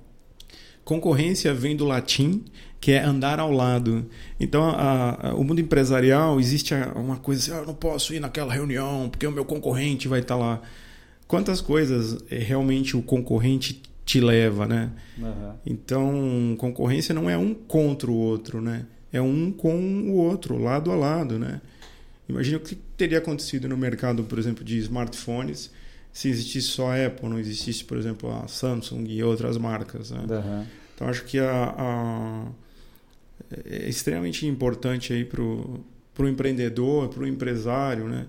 Concorrência vem do latim, que é andar ao lado. Então, a, a, o mundo empresarial existe uma coisa assim: ah, eu não posso ir naquela reunião porque o meu concorrente vai estar lá. Quantas coisas eh, realmente o concorrente te leva, né? Uhum. Então, concorrência não é um contra o outro, né? É um com o outro, lado a lado, né? Imagina o que teria acontecido no mercado, por exemplo, de smartphones se existisse só a Apple, não existisse, por exemplo, a Samsung e outras marcas. Né? Uhum. Então acho que a, a, é extremamente importante aí para o empreendedor, para o empresário, né?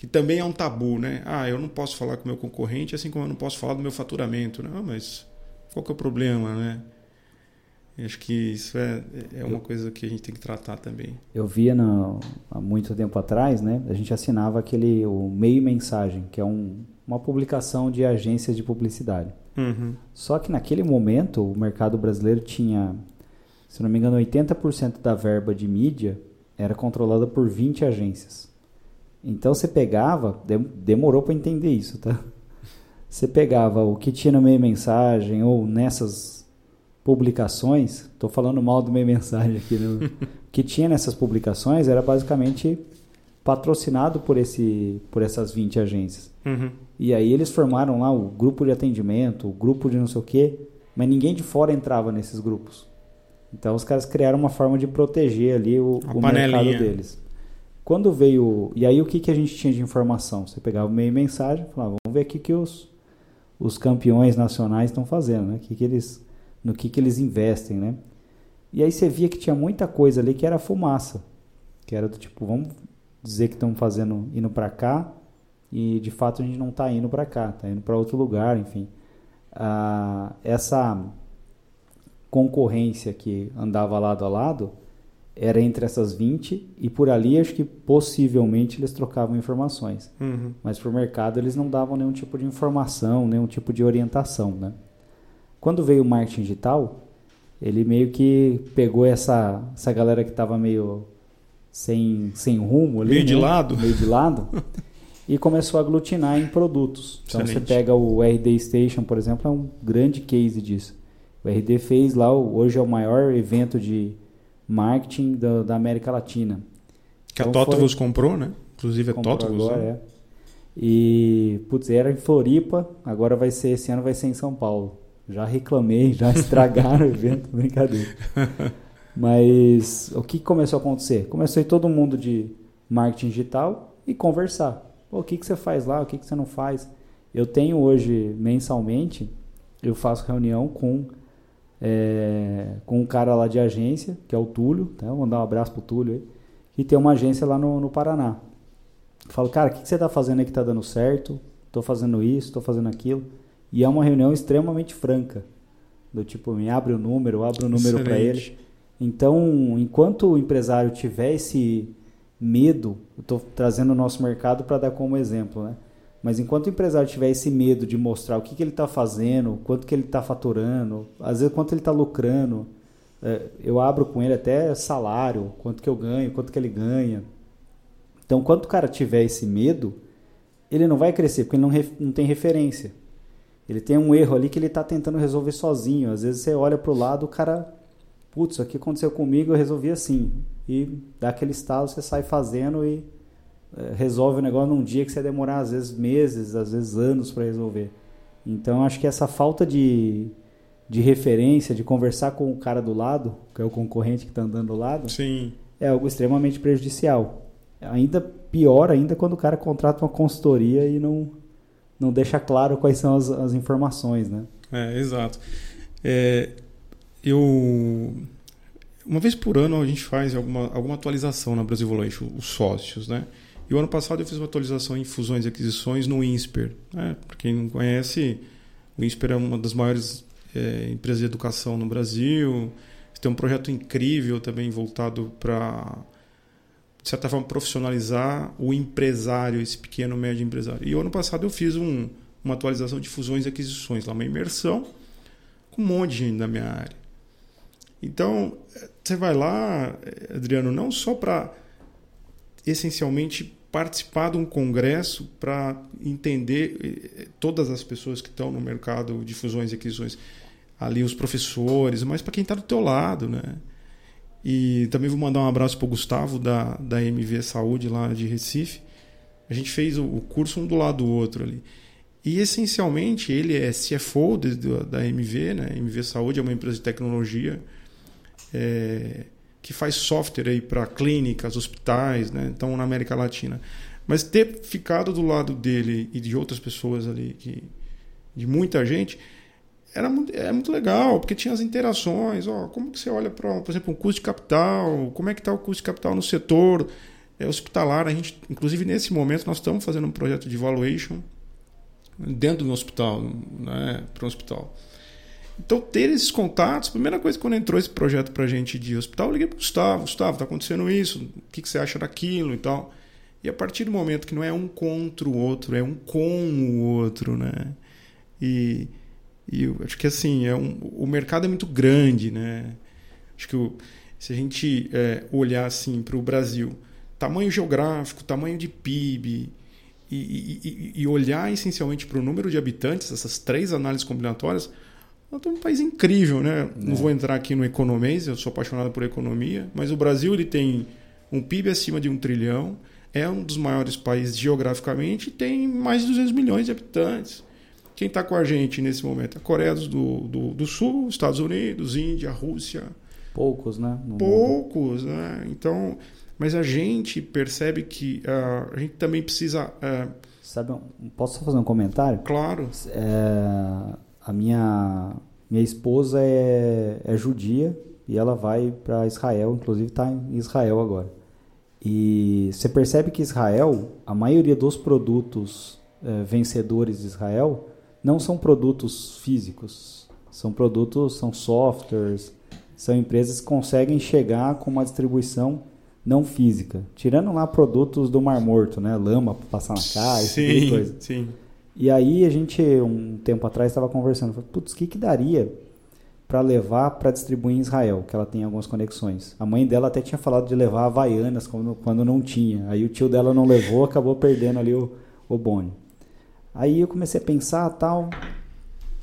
que também é um tabu, né? Ah, eu não posso falar com o meu concorrente, assim como eu não posso falar do meu faturamento. Não, mas qual que é o problema, né? Acho que isso é, é uma coisa que a gente tem que tratar também. Eu via no, há muito tempo atrás, né? A gente assinava aquele o meio mensagem, que é um, uma publicação de agências de publicidade. Uhum. Só que naquele momento o mercado brasileiro tinha, se não me engano, 80% da verba de mídia era controlada por 20 agências. Então você pegava, demorou para entender isso, tá? Você pegava o que tinha no meio mensagem ou nessas publicações, estou falando mal do meio mensagem aqui, né? que tinha nessas publicações era basicamente patrocinado por, esse, por essas 20 agências. Uhum. E aí eles formaram lá o grupo de atendimento, o grupo de não sei o quê, mas ninguém de fora entrava nesses grupos. Então os caras criaram uma forma de proteger ali o, o mercado deles. Quando veio. E aí o que, que a gente tinha de informação? Você pegava o meio mensagem e falava, vamos ver o que, os, os campeões nacionais estão fazendo, né? O que, que eles no que, que eles investem, né? E aí você via que tinha muita coisa ali que era fumaça, que era do tipo, vamos dizer que estão fazendo indo para cá e de fato a gente não está indo para cá, está indo para outro lugar, enfim. Ah, essa concorrência que andava lado a lado era entre essas 20 e por ali acho que possivelmente eles trocavam informações. Uhum. Mas para o mercado eles não davam nenhum tipo de informação, nenhum tipo de orientação, né? Quando veio o marketing digital, ele meio que pegou essa, essa galera que estava meio sem, sem rumo ali, meio de né? lado, meio de lado e começou a aglutinar em produtos. Então Excelente. você pega o RD Station, por exemplo, é um grande case disso. O RD fez lá, hoje é o maior evento de marketing da, da América Latina. Que então a Totovus comprou, né? Inclusive a Totovus. Agora, né? é. E, putz, era em Floripa, agora vai ser, esse ano vai ser em São Paulo. Já reclamei, já estragaram o evento, brincadeira. Mas o que começou a acontecer? Começou a todo mundo de marketing digital e conversar. O que, que você faz lá? O que, que você não faz? Eu tenho hoje, mensalmente, eu faço reunião com, é, com um cara lá de agência, que é o Túlio, tá? vou mandar um abraço pro Túlio aí, que tem uma agência lá no, no Paraná. Eu falo, cara, o que, que você está fazendo aí que está dando certo? Estou fazendo isso, estou fazendo aquilo. E é uma reunião extremamente franca. Do tipo, me abre o número, abre o número para ele. Então, enquanto o empresário tiver esse medo, estou trazendo o nosso mercado para dar como exemplo, né? Mas enquanto o empresário tiver esse medo de mostrar o que, que ele está fazendo, quanto que ele está faturando, às vezes quanto ele está lucrando, é, eu abro com ele até salário, quanto que eu ganho, quanto que ele ganha. Então, quando o cara tiver esse medo, ele não vai crescer, porque ele não, não tem referência. Ele tem um erro ali que ele está tentando resolver sozinho. Às vezes você olha para o lado, o cara, putz, isso aqui aconteceu comigo, eu resolvi assim. E dá aquele estalo, você sai fazendo e é, resolve o negócio num dia que você demorar às vezes meses, às vezes anos para resolver. Então acho que essa falta de, de referência, de conversar com o cara do lado, que é o concorrente que está andando do lado, Sim. é algo extremamente prejudicial. Ainda pior ainda quando o cara contrata uma consultoria e não, não deixa claro quais são as, as informações, né? É, exato. É, eu uma vez por ano a gente faz alguma, alguma atualização na Brasil Volation, os sócios, né? E o ano passado eu fiz uma atualização em fusões e aquisições no INSPER. Né? Para quem não conhece, o INSPER é uma das maiores é, empresas de educação no Brasil. Tem um projeto incrível também voltado para, de certa forma, profissionalizar o empresário, esse pequeno médio empresário. E o ano passado eu fiz um, uma atualização de fusões e aquisições, lá uma imersão com um monte de gente da minha área. Então, você vai lá, Adriano, não só para essencialmente participar de um congresso para entender eh, todas as pessoas que estão no mercado de fusões e aquisições, ali os professores, mas para quem está do teu lado, né? E também vou mandar um abraço para o Gustavo da, da MV Saúde lá de Recife. A gente fez o, curso um do lado do outro ali. E essencialmente ele é CFO da MV, né? MV Saúde é uma empresa de tecnologia é, que faz software aí para clínicas, hospitais, né? Então na América Latina. Mas ter ficado do lado dele e de outras pessoas ali, que, de muita gente, era muito, é muito legal, porque tinha as interações. Ó, como que você olha para, por exemplo, um custo de capital? Como é que está o custo de capital no setor é, hospitalar? A gente, inclusive nesse momento, nós estamos fazendo um projeto de valuation dentro do hospital, né, para um hospital. Então, ter esses contatos, primeira coisa quando entrou esse projeto para a gente de hospital, eu liguei para o Gustavo: Gustavo, está acontecendo isso, o que, que você acha daquilo e tal. E a partir do momento que não é um contra o outro, é um com o outro, né? E, e eu acho que assim, é um, o mercado é muito grande, né? Acho que o, se a gente é, olhar assim para o Brasil, tamanho geográfico, tamanho de PIB, e, e, e olhar essencialmente para o número de habitantes, essas três análises combinatórias, nós temos um país incrível, né? É. Não vou entrar aqui no economês, eu sou apaixonado por economia, mas o Brasil ele tem um PIB acima de um trilhão, é um dos maiores países geograficamente e tem mais de 200 milhões de habitantes. Quem está com a gente nesse momento? A Coreia do, do, do Sul, Estados Unidos, Índia, Rússia. Poucos, né? No Poucos, mundo. né? Então, mas a gente percebe que uh, a gente também precisa. Uh... Sabe, posso só fazer um comentário? Claro. É a minha minha esposa é, é judia e ela vai para Israel, inclusive está em Israel agora. E você percebe que Israel, a maioria dos produtos é, vencedores de Israel não são produtos físicos, são produtos, são softwares, são empresas que conseguem chegar com uma distribuição não física, tirando lá produtos do Mar Morto, né, lama para passar na sim, tipo coisa. Sim. E aí a gente, um tempo atrás, estava conversando. Falei, putz, o que, que daria para levar para distribuir em Israel? Que ela tem algumas conexões. A mãe dela até tinha falado de levar Havaianas quando, quando não tinha. Aí o tio dela não levou, acabou perdendo ali o, o bone. Aí eu comecei a pensar tal.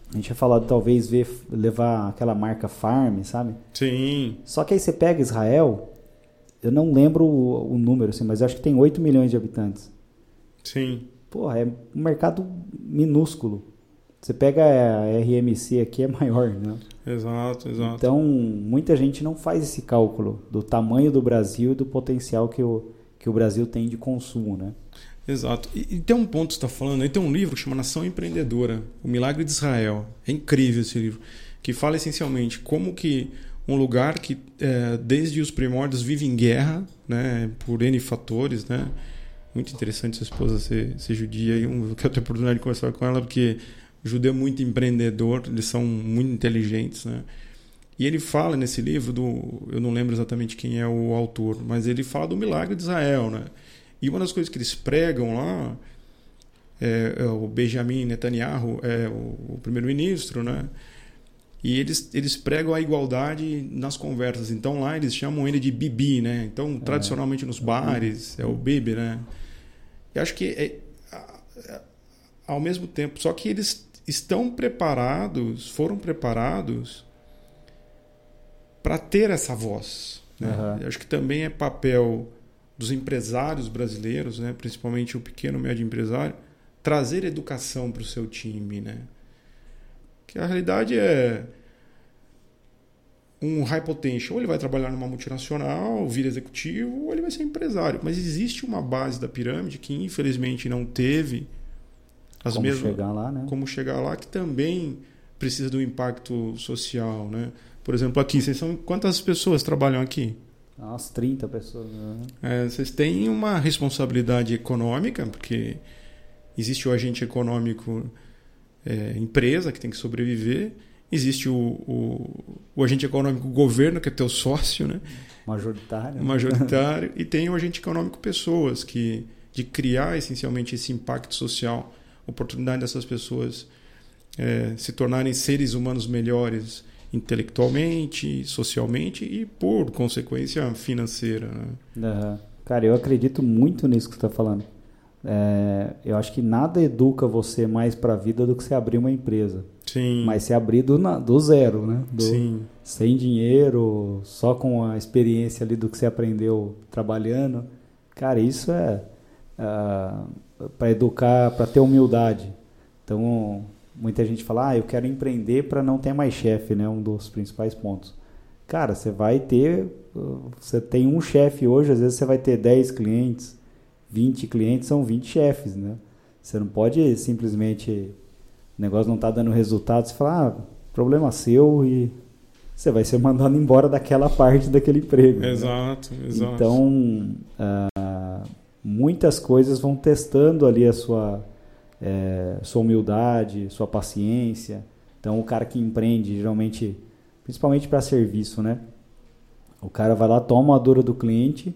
A gente tinha falado talvez ver, levar aquela marca Farm, sabe? Sim. Só que aí você pega Israel, eu não lembro o, o número, assim, mas acho que tem 8 milhões de habitantes. Sim porra, é um mercado minúsculo. Você pega a RMC aqui, é maior, né? Exato, exato. Então, muita gente não faz esse cálculo do tamanho do Brasil e do potencial que o, que o Brasil tem de consumo, né? Exato. E, e tem um ponto que você está falando, aí tem um livro que chama Nação Empreendedora, O Milagre de Israel. É incrível esse livro, que fala essencialmente como que um lugar que é, desde os primórdios vive em guerra, né, por N fatores, né, muito interessante sua esposa ser, ser judia. E eu quero ter a oportunidade de conversar com ela, porque o judeu é muito empreendedor, eles são muito inteligentes, né? E ele fala nesse livro do, eu não lembro exatamente quem é o autor, mas ele fala do milagre de Israel, né? E uma das coisas que eles pregam lá é, é o Benjamin Netanyahu é o, o primeiro-ministro, né? E eles, eles pregam a igualdade nas conversas. Então lá eles chamam ele de bibi, né? Então, é. tradicionalmente nos bares é o bibi, né? Eu acho que é, ao mesmo tempo, só que eles estão preparados, foram preparados para ter essa voz. Né? Uhum. Acho que também é papel dos empresários brasileiros, né? principalmente o pequeno médio empresário, trazer educação para o seu time, né? Que a realidade é um high potential, ou ele vai trabalhar numa multinacional, vira executivo, ou ele vai ser empresário. Mas existe uma base da pirâmide que infelizmente não teve as como mesmas chegar lá, né? como chegar lá que também precisa do impacto social, né? Por exemplo, aqui, vocês são quantas pessoas trabalham aqui? Umas 30 pessoas. Né? É, vocês têm uma responsabilidade econômica, porque existe o agente econômico é, empresa que tem que sobreviver, existe o, o, o, agente econômico governo, que é teu sócio, né? Majoritário. Majoritário. e tem o agente econômico pessoas, que de criar essencialmente esse impacto social, oportunidade dessas pessoas é, se tornarem seres humanos melhores intelectualmente, socialmente e, por consequência, financeira. Né? Uhum. Cara, eu acredito muito nisso que você está falando. É, eu acho que nada educa você mais para a vida do que você abrir uma empresa. Sim. Mas se abrir do, do zero, né? Do, Sim. Sem dinheiro, só com a experiência ali do que você aprendeu trabalhando. Cara, isso é, é para educar, para ter humildade. Então, muita gente fala, ah, eu quero empreender para não ter mais chefe, né? Um dos principais pontos. Cara, você vai ter, você tem um chefe hoje, às vezes você vai ter 10 clientes, 20 clientes, são 20 chefes, né? Você não pode simplesmente, o negócio não está dando resultado, você fala, ah, problema seu e você vai ser mandado embora daquela parte daquele emprego. Exato, né? exato. Então, uh, muitas coisas vão testando ali a sua é, sua humildade, sua paciência. Então, o cara que empreende, geralmente, principalmente para serviço, né? O cara vai lá, toma a dura do cliente,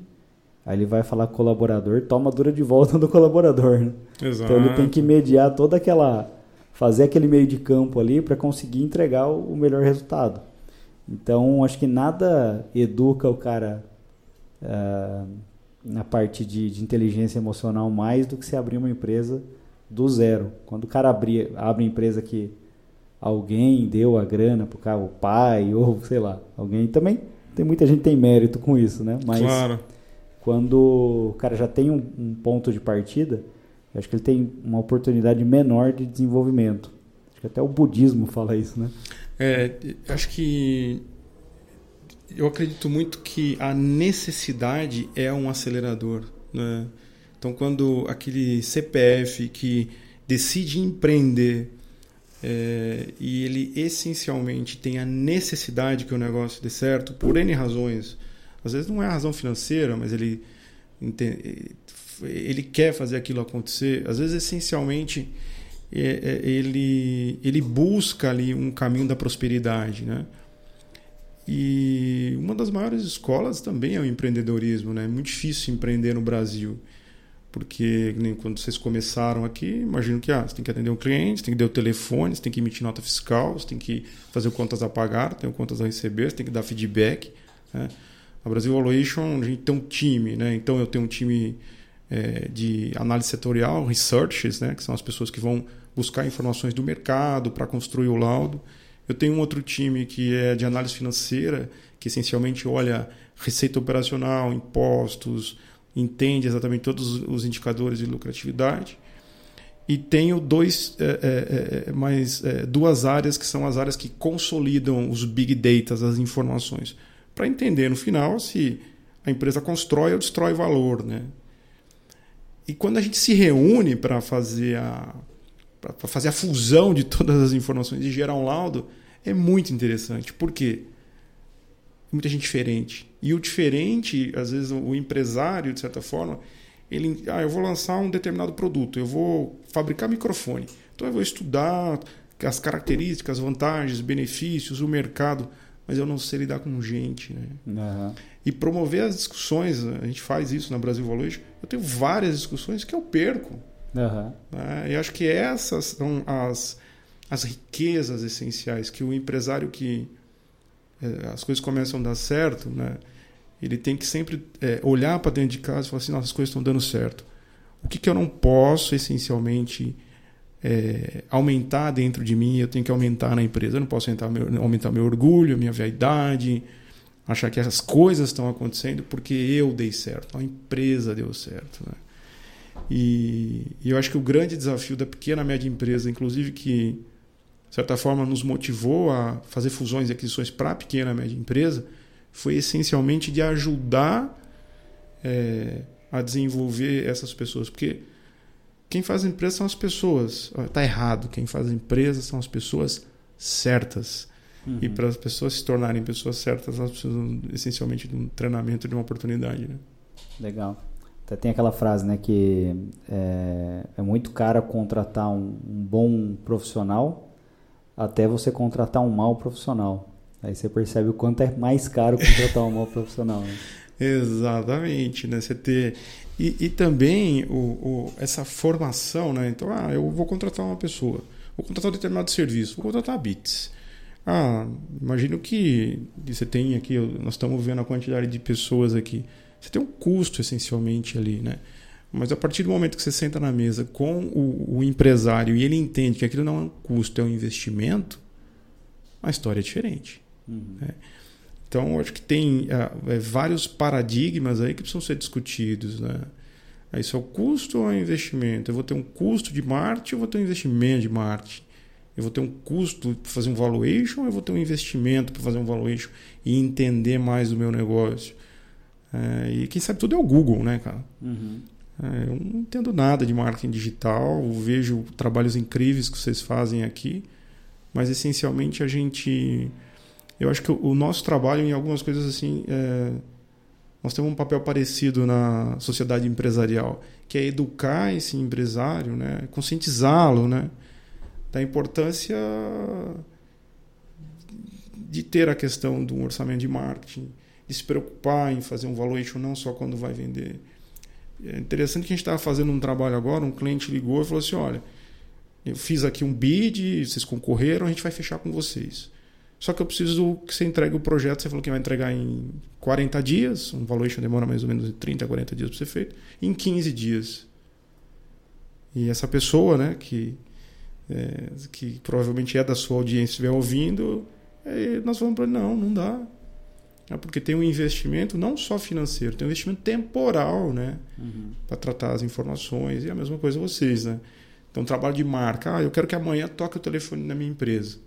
aí ele vai falar com o colaborador, toma dura de volta do colaborador. Né? Exato. Então, ele tem que mediar toda aquela. fazer aquele meio de campo ali para conseguir entregar o melhor resultado. Então, acho que nada educa o cara. Uh, na parte de, de inteligência emocional mais do que se abrir uma empresa do zero. Quando o cara abrir, abre empresa que alguém deu a grana pro cara, o pai, ou sei lá, alguém também. Tem muita gente tem mérito com isso, né? Mas claro. Quando o cara já tem um, um ponto de partida, acho que ele tem uma oportunidade menor de desenvolvimento. Acho que até o budismo fala isso, né? É, acho que eu acredito muito que a necessidade é um acelerador, né? Então, quando aquele CPF que decide empreender é, e ele essencialmente tem a necessidade que o negócio dê certo, por N razões, às vezes não é a razão financeira, mas ele, ele quer fazer aquilo acontecer, às vezes essencialmente é, é, ele, ele busca ali um caminho da prosperidade, né? E uma das maiores escolas também é o empreendedorismo, né? É muito difícil empreender no Brasil porque nem quando vocês começaram aqui, imagino que ah, você tem que atender um cliente, tem que dar o telefone, você tem que emitir nota fiscal, você tem que fazer contas a pagar, tem contas a receber, você tem que dar feedback. Né? A Brasil Valuation, a gente tem um time, né? então eu tenho um time é, de análise setorial, researches, né? que são as pessoas que vão buscar informações do mercado para construir o laudo. Eu tenho um outro time que é de análise financeira, que essencialmente olha receita operacional, impostos, entende exatamente todos os indicadores de lucratividade. E tenho dois, é, é, é, mais, é, duas áreas que são as áreas que consolidam os big data, as informações, para entender no final se a empresa constrói ou destrói valor. Né? E quando a gente se reúne para fazer a para fazer a fusão de todas as informações e gerar um laudo, é muito interessante. Por quê? muita gente diferente. E o diferente, às vezes o empresário, de certa forma, ele, ah, eu vou lançar um determinado produto, eu vou fabricar microfone. Então eu vou estudar as características, vantagens, benefícios, o mercado, mas eu não sei lidar com gente, né? Uhum. E promover as discussões, a gente faz isso na Brasil Valuation. Eu tenho várias discussões que eu perco. Uhum. Né? E acho que essas são as, as riquezas essenciais que o empresário que é, as coisas começam a dar certo, né? ele tem que sempre é, olhar para dentro de casa e falar assim: nossa, as coisas estão dando certo. O que, que eu não posso, essencialmente, é, aumentar dentro de mim? Eu tenho que aumentar na empresa. Eu não posso aumentar meu, aumentar meu orgulho, minha vaidade, achar que essas coisas estão acontecendo porque eu dei certo, a empresa deu certo. Né? E, e eu acho que o grande desafio da pequena média empresa, inclusive que de certa forma, nos motivou a fazer fusões e aquisições para a pequena média empresa foi essencialmente de ajudar é, a desenvolver essas pessoas. Porque quem faz empresa são as pessoas. Está errado. Quem faz empresa são as pessoas certas. Uhum. E para as pessoas se tornarem pessoas certas, elas precisam essencialmente de um treinamento, de uma oportunidade. Né? Legal. Até tem aquela frase, né, que é, é muito caro contratar um, um, bom profissional até você contratar um mau profissional. Aí você percebe o quanto é mais caro contratar um mau profissional. Né? Exatamente, né? Você ter e, e também o, o, essa formação, né? Então, ah, eu vou contratar uma pessoa, vou contratar um determinado serviço, vou contratar a Bits. Ah, imagino que você tem aqui, nós estamos vendo a quantidade de pessoas aqui. Você tem um custo essencialmente ali, né? Mas a partir do momento que você senta na mesa com o, o empresário e ele entende que aquilo não é um custo, é um investimento, a história é diferente. Uhum. Né? Então, acho que tem uh, vários paradigmas aí que precisam ser discutidos. Né? Isso é o custo ou é o investimento? Eu vou ter um custo de marketing ou vou ter um investimento de marketing? Eu vou ter um custo para fazer um valuation ou eu vou ter um investimento para fazer um valuation e entender mais do meu negócio? É, e quem sabe tudo é o Google, né, cara? Uhum. É, eu não entendo nada de marketing digital, vejo trabalhos incríveis que vocês fazem aqui, mas essencialmente a gente. Eu acho que o nosso trabalho em algumas coisas assim. É, nós temos um papel parecido na sociedade empresarial, que é educar esse empresário, né, conscientizá-lo, né, da importância de ter a questão do orçamento de marketing, de se preocupar em fazer um valuation não só quando vai vender. É interessante que a gente estava fazendo um trabalho agora, um cliente ligou e falou assim: olha, eu fiz aqui um bid, vocês concorreram, a gente vai fechar com vocês. Só que eu preciso que você entregue o projeto. Você falou que vai entregar em 40 dias. Um valuation demora mais ou menos 30 a 40 dias para ser feito. Em 15 dias. E essa pessoa, né, que, é, que provavelmente é da sua audiência, estiver ouvindo, é, nós falamos para ele: não, não dá. Né? Porque tem um investimento não só financeiro, tem um investimento temporal, né? Uhum. Para tratar as informações. E a mesma coisa vocês, né? Então, trabalho de marca. Ah, eu quero que amanhã toque o telefone na minha empresa.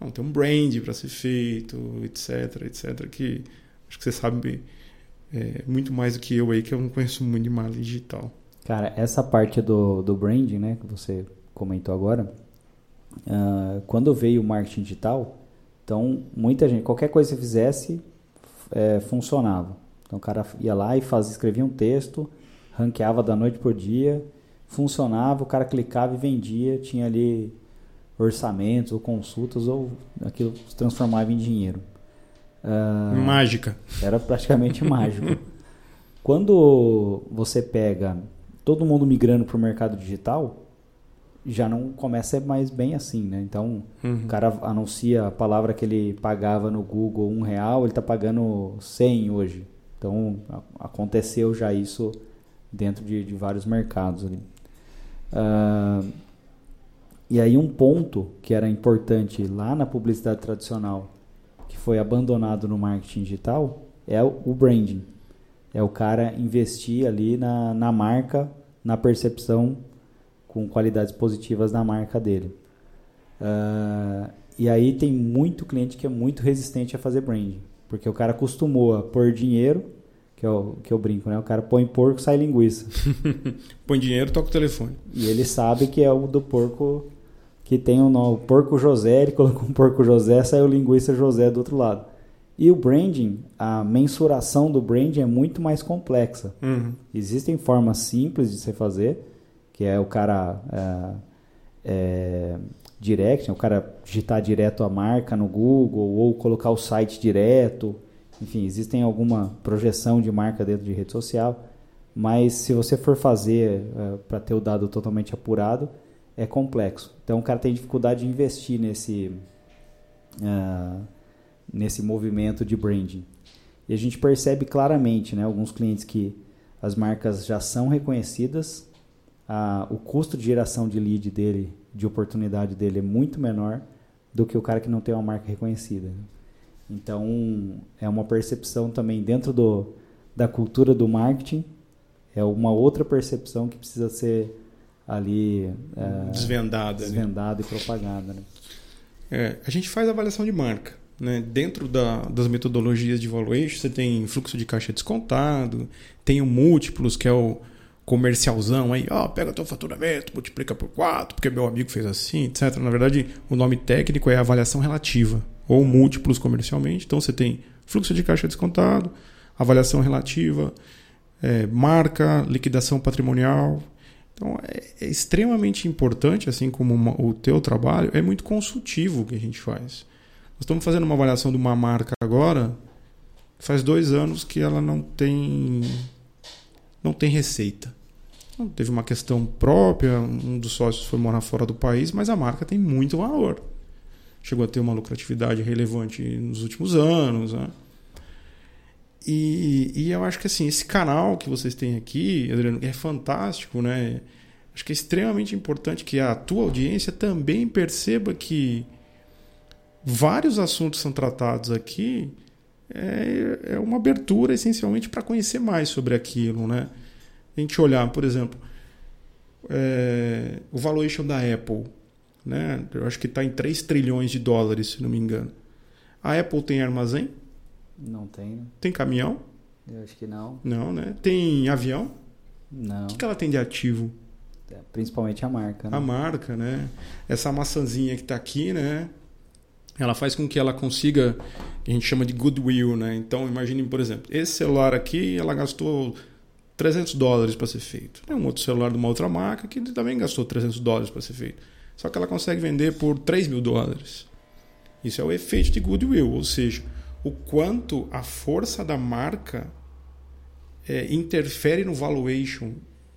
Não, tem um brand para ser feito, etc, etc. Que acho que você sabe é, muito mais do que eu aí, que eu não conheço muito de marketing digital. Cara, essa parte do, do branding, né, que você comentou agora, uh, quando veio o marketing digital, então muita gente, qualquer coisa que você fizesse, é, funcionava. Então o cara ia lá e fazia, escrevia um texto, ranqueava da noite por dia, funcionava, o cara clicava e vendia, tinha ali orçamentos ou consultas ou aquilo se transformava em dinheiro. Uh, Mágica. Era praticamente mágico. Quando você pega todo mundo migrando para o mercado digital, já não começa mais bem assim, né? Então, uhum. o cara anuncia a palavra que ele pagava no Google um real, ele está pagando 100 hoje. Então, aconteceu já isso dentro de, de vários mercados ali. Uh, e aí um ponto que era importante lá na publicidade tradicional, que foi abandonado no marketing digital, é o branding. É o cara investir ali na, na marca, na percepção com qualidades positivas na marca dele. Uh, e aí tem muito cliente que é muito resistente a fazer branding, porque o cara acostumou a pôr dinheiro, que é o que eu brinco, né? O cara põe porco, sai linguiça. põe dinheiro, toca o telefone. E ele sabe que é o do porco que tem o nome Porco José, ele colocou um Porco José, saiu linguiça José do outro lado. E o branding, a mensuração do branding é muito mais complexa. Uhum. Existem formas simples de se fazer, que é o cara é, é, direct, né? o cara digitar direto a marca no Google ou colocar o site direto. Enfim, existem alguma projeção de marca dentro de rede social, mas se você for fazer é, para ter o dado totalmente apurado, é complexo. Então o cara tem dificuldade de investir nesse, uh, nesse movimento de branding. E a gente percebe claramente, né, alguns clientes que as marcas já são reconhecidas, o custo de geração de lead dele, de oportunidade dele é muito menor do que o cara que não tem uma marca reconhecida. Então, é uma percepção também dentro do, da cultura do marketing, é uma outra percepção que precisa ser ali é, desvendada, desvendada né? e propagada. Né? É, a gente faz avaliação de marca. Né? Dentro da, das metodologias de valuation, você tem fluxo de caixa descontado, tem o múltiplos, que é o comercialzão aí, ó, oh, pega teu faturamento, multiplica por 4, porque meu amigo fez assim, etc. Na verdade, o nome técnico é avaliação relativa, ou múltiplos comercialmente. Então você tem fluxo de caixa descontado, avaliação relativa, é, marca, liquidação patrimonial. Então é, é extremamente importante, assim como o teu trabalho, é muito consultivo o que a gente faz. Nós estamos fazendo uma avaliação de uma marca agora, faz dois anos que ela não tem não tem receita. Então, teve uma questão própria, um dos sócios foi morar fora do país, mas a marca tem muito valor. Chegou a ter uma lucratividade relevante nos últimos anos. Né? E, e eu acho que assim, esse canal que vocês têm aqui, Adriano, é fantástico, né? Acho que é extremamente importante que a tua audiência também perceba que vários assuntos são tratados aqui. É, é uma abertura essencialmente para conhecer mais sobre aquilo, né? A gente olhar, por exemplo, é, o valuation da Apple, né? Eu acho que está em 3 trilhões de dólares, se não me engano. A Apple tem armazém? Não tem. Né? Tem caminhão? Eu acho que não. Não, né? Tem avião? Não. O que, que ela tem de ativo? É, principalmente a marca. Né? A marca, né? Essa maçãzinha que está aqui, né? Ela faz com que ela consiga, que a gente chama de goodwill, né? Então, imagine, por exemplo, esse celular aqui, ela gastou 300 dólares para ser feito. Tem um outro celular de uma outra marca que também gastou 300 dólares para ser feito. Só que ela consegue vender por 3 mil dólares. Isso é o efeito de goodwill, ou seja, o quanto a força da marca é, interfere no valuation.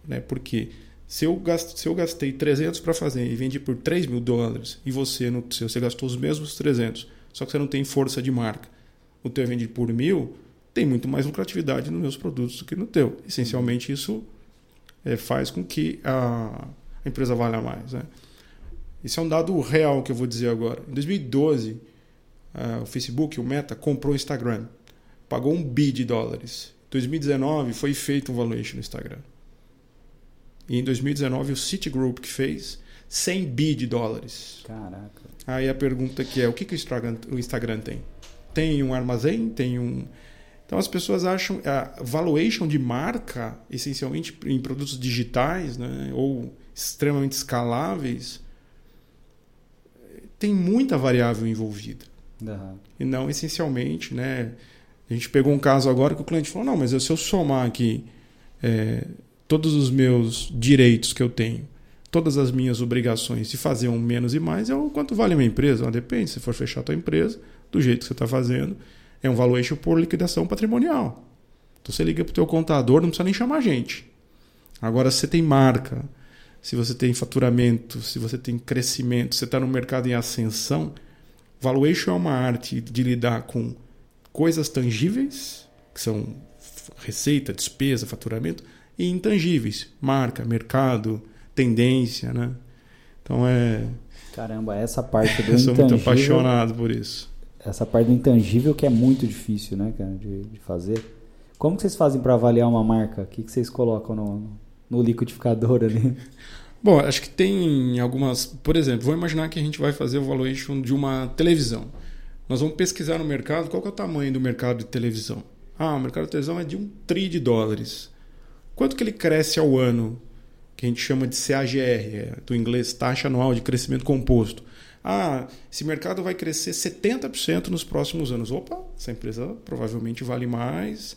Né? Porque se eu, gasto, se eu gastei 300 para fazer e vendi por 3 mil dólares e você, no seu, você gastou os mesmos 300, só que você não tem força de marca, o teu é vendido por mil, tem muito mais lucratividade nos meus produtos do que no teu. Essencialmente, isso é, faz com que a, a empresa valha mais. Né? Isso é um dado real que eu vou dizer agora. Em 2012, uh, o Facebook, o Meta, comprou o Instagram. Pagou um bi de dólares. Em 2019 foi feito um valuation no Instagram. E em 2019 o Citigroup que fez 100 bi de dólares. Caraca. Aí a pergunta que é, o que, que o, Instagram, o Instagram tem? Tem um armazém? Tem um... Então as pessoas acham a valuation de marca, essencialmente em produtos digitais, né, ou extremamente escaláveis, tem muita variável envolvida. Uhum. E não essencialmente, né? A gente pegou um caso agora que o cliente falou: não, mas se eu somar aqui é, todos os meus direitos que eu tenho, todas as minhas obrigações, e fazer um menos e mais, é o quanto vale a minha empresa? Não, depende. Se for fechar a tua empresa, do jeito que você está fazendo, é um valuation por liquidação patrimonial. Então você liga para o teu contador, não precisa nem chamar a gente. Agora, se você tem marca, se você tem faturamento, se você tem crescimento, você está no mercado em ascensão, Valuation é uma arte de lidar com coisas tangíveis, que são receita, despesa, faturamento, e intangíveis, marca, mercado, tendência, né? Então é. Caramba, essa parte do Eu sou muito apaixonado por isso. Essa parte do intangível que é muito difícil, né, cara, de, de fazer. Como que vocês fazem para avaliar uma marca? O que, que vocês colocam no, no liquidificador ali? Bom, acho que tem algumas. Por exemplo, vou imaginar que a gente vai fazer o valuation de uma televisão. Nós vamos pesquisar no mercado qual é o tamanho do mercado de televisão. Ah, o mercado de televisão é de um tri de dólares. Quanto que ele cresce ao ano? Que a gente chama de CAGR, é, do inglês taxa anual de crescimento composto. Ah, esse mercado vai crescer 70% nos próximos anos. Opa, essa empresa provavelmente vale mais.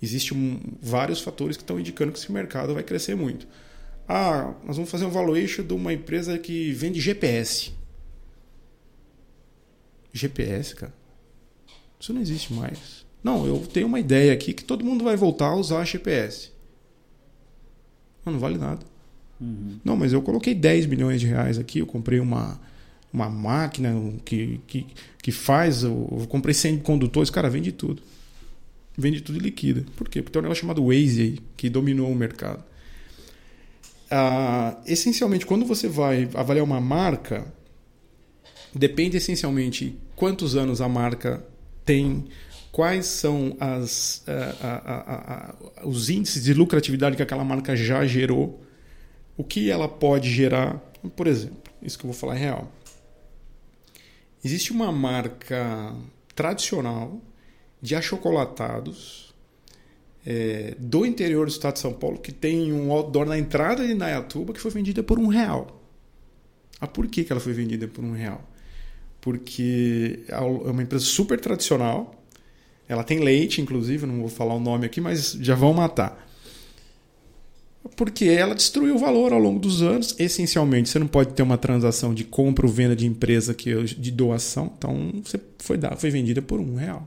Existem vários fatores que estão indicando que esse mercado vai crescer muito. Ah, nós vamos fazer um valuation de uma empresa que vende GPS. GPS, cara. Isso não existe mais. Não, eu tenho uma ideia aqui que todo mundo vai voltar a usar GPS. Não, não vale nada. Uhum. Não, mas eu coloquei 10 milhões de reais aqui, eu comprei uma, uma máquina que, que, que faz, eu comprei 100 condutores, cara, vende tudo. Vende tudo e liquida. Por quê? Porque tem um negócio chamado Waze aí, que dominou o mercado. Ah, essencialmente, quando você vai avaliar uma marca, depende essencialmente quantos anos a marca tem, quais são as, os índices de lucratividade que aquela marca já gerou, o que ela pode gerar. Por exemplo, isso que eu vou falar é real. Existe uma marca tradicional de achocolatados é, do interior do estado de São Paulo que tem um outdoor na entrada de Nayatuba que foi vendida por um real. Ah, por que, que ela foi vendida por um real? Porque é uma empresa super tradicional. Ela tem leite, inclusive, não vou falar o nome aqui, mas já vão matar. Porque ela destruiu o valor ao longo dos anos. Essencialmente, você não pode ter uma transação de compra ou venda de empresa que de doação. Então, você foi, foi vendida por um real.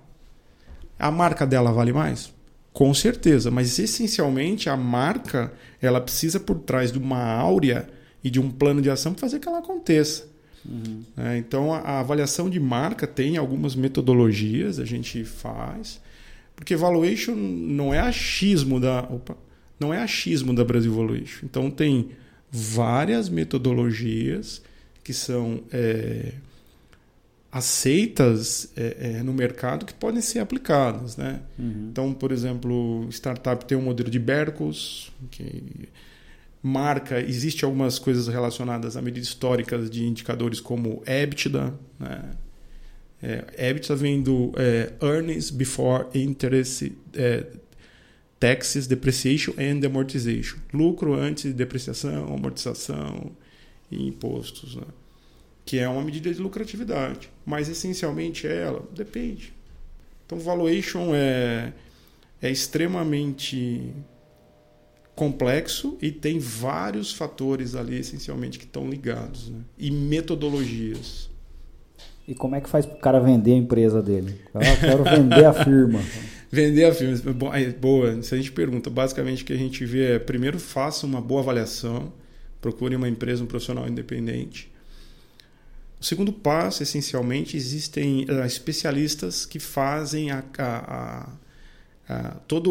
A marca dela vale mais? Com certeza, mas essencialmente a marca ela precisa por trás de uma áurea e de um plano de ação para fazer que ela aconteça. Uhum. É, então a, a, avaliação de marca tem algumas metodologias, a gente faz, porque valuation não é achismo da. Opa, não é achismo da Brasil Valuation. Então tem várias metodologias que são é, aceitas é, é, no mercado que podem ser aplicadas. Né? Uhum. Então, por exemplo, startup tem um modelo de Berkos, que marca, existe algumas coisas relacionadas a medidas históricas de indicadores como EBITDA. Né? É, EBITDA vem do é, Earnings Before Interest, é, Taxes, Depreciation and Amortization. Lucro antes de depreciação, amortização e impostos. Né? Que é uma medida de lucratividade. Mas essencialmente é ela? Depende. Então, valuation é, é extremamente complexo e tem vários fatores ali, essencialmente, que estão ligados. Né? E metodologias. E como é que faz para o cara vender a empresa dele? Eu quero vender a firma. vender a firma. Boa, se a gente pergunta, basicamente o que a gente vê é, primeiro faça uma boa avaliação, procure uma empresa, um profissional independente. O segundo passo, essencialmente, existem uh, especialistas que fazem a, a, a uh, toda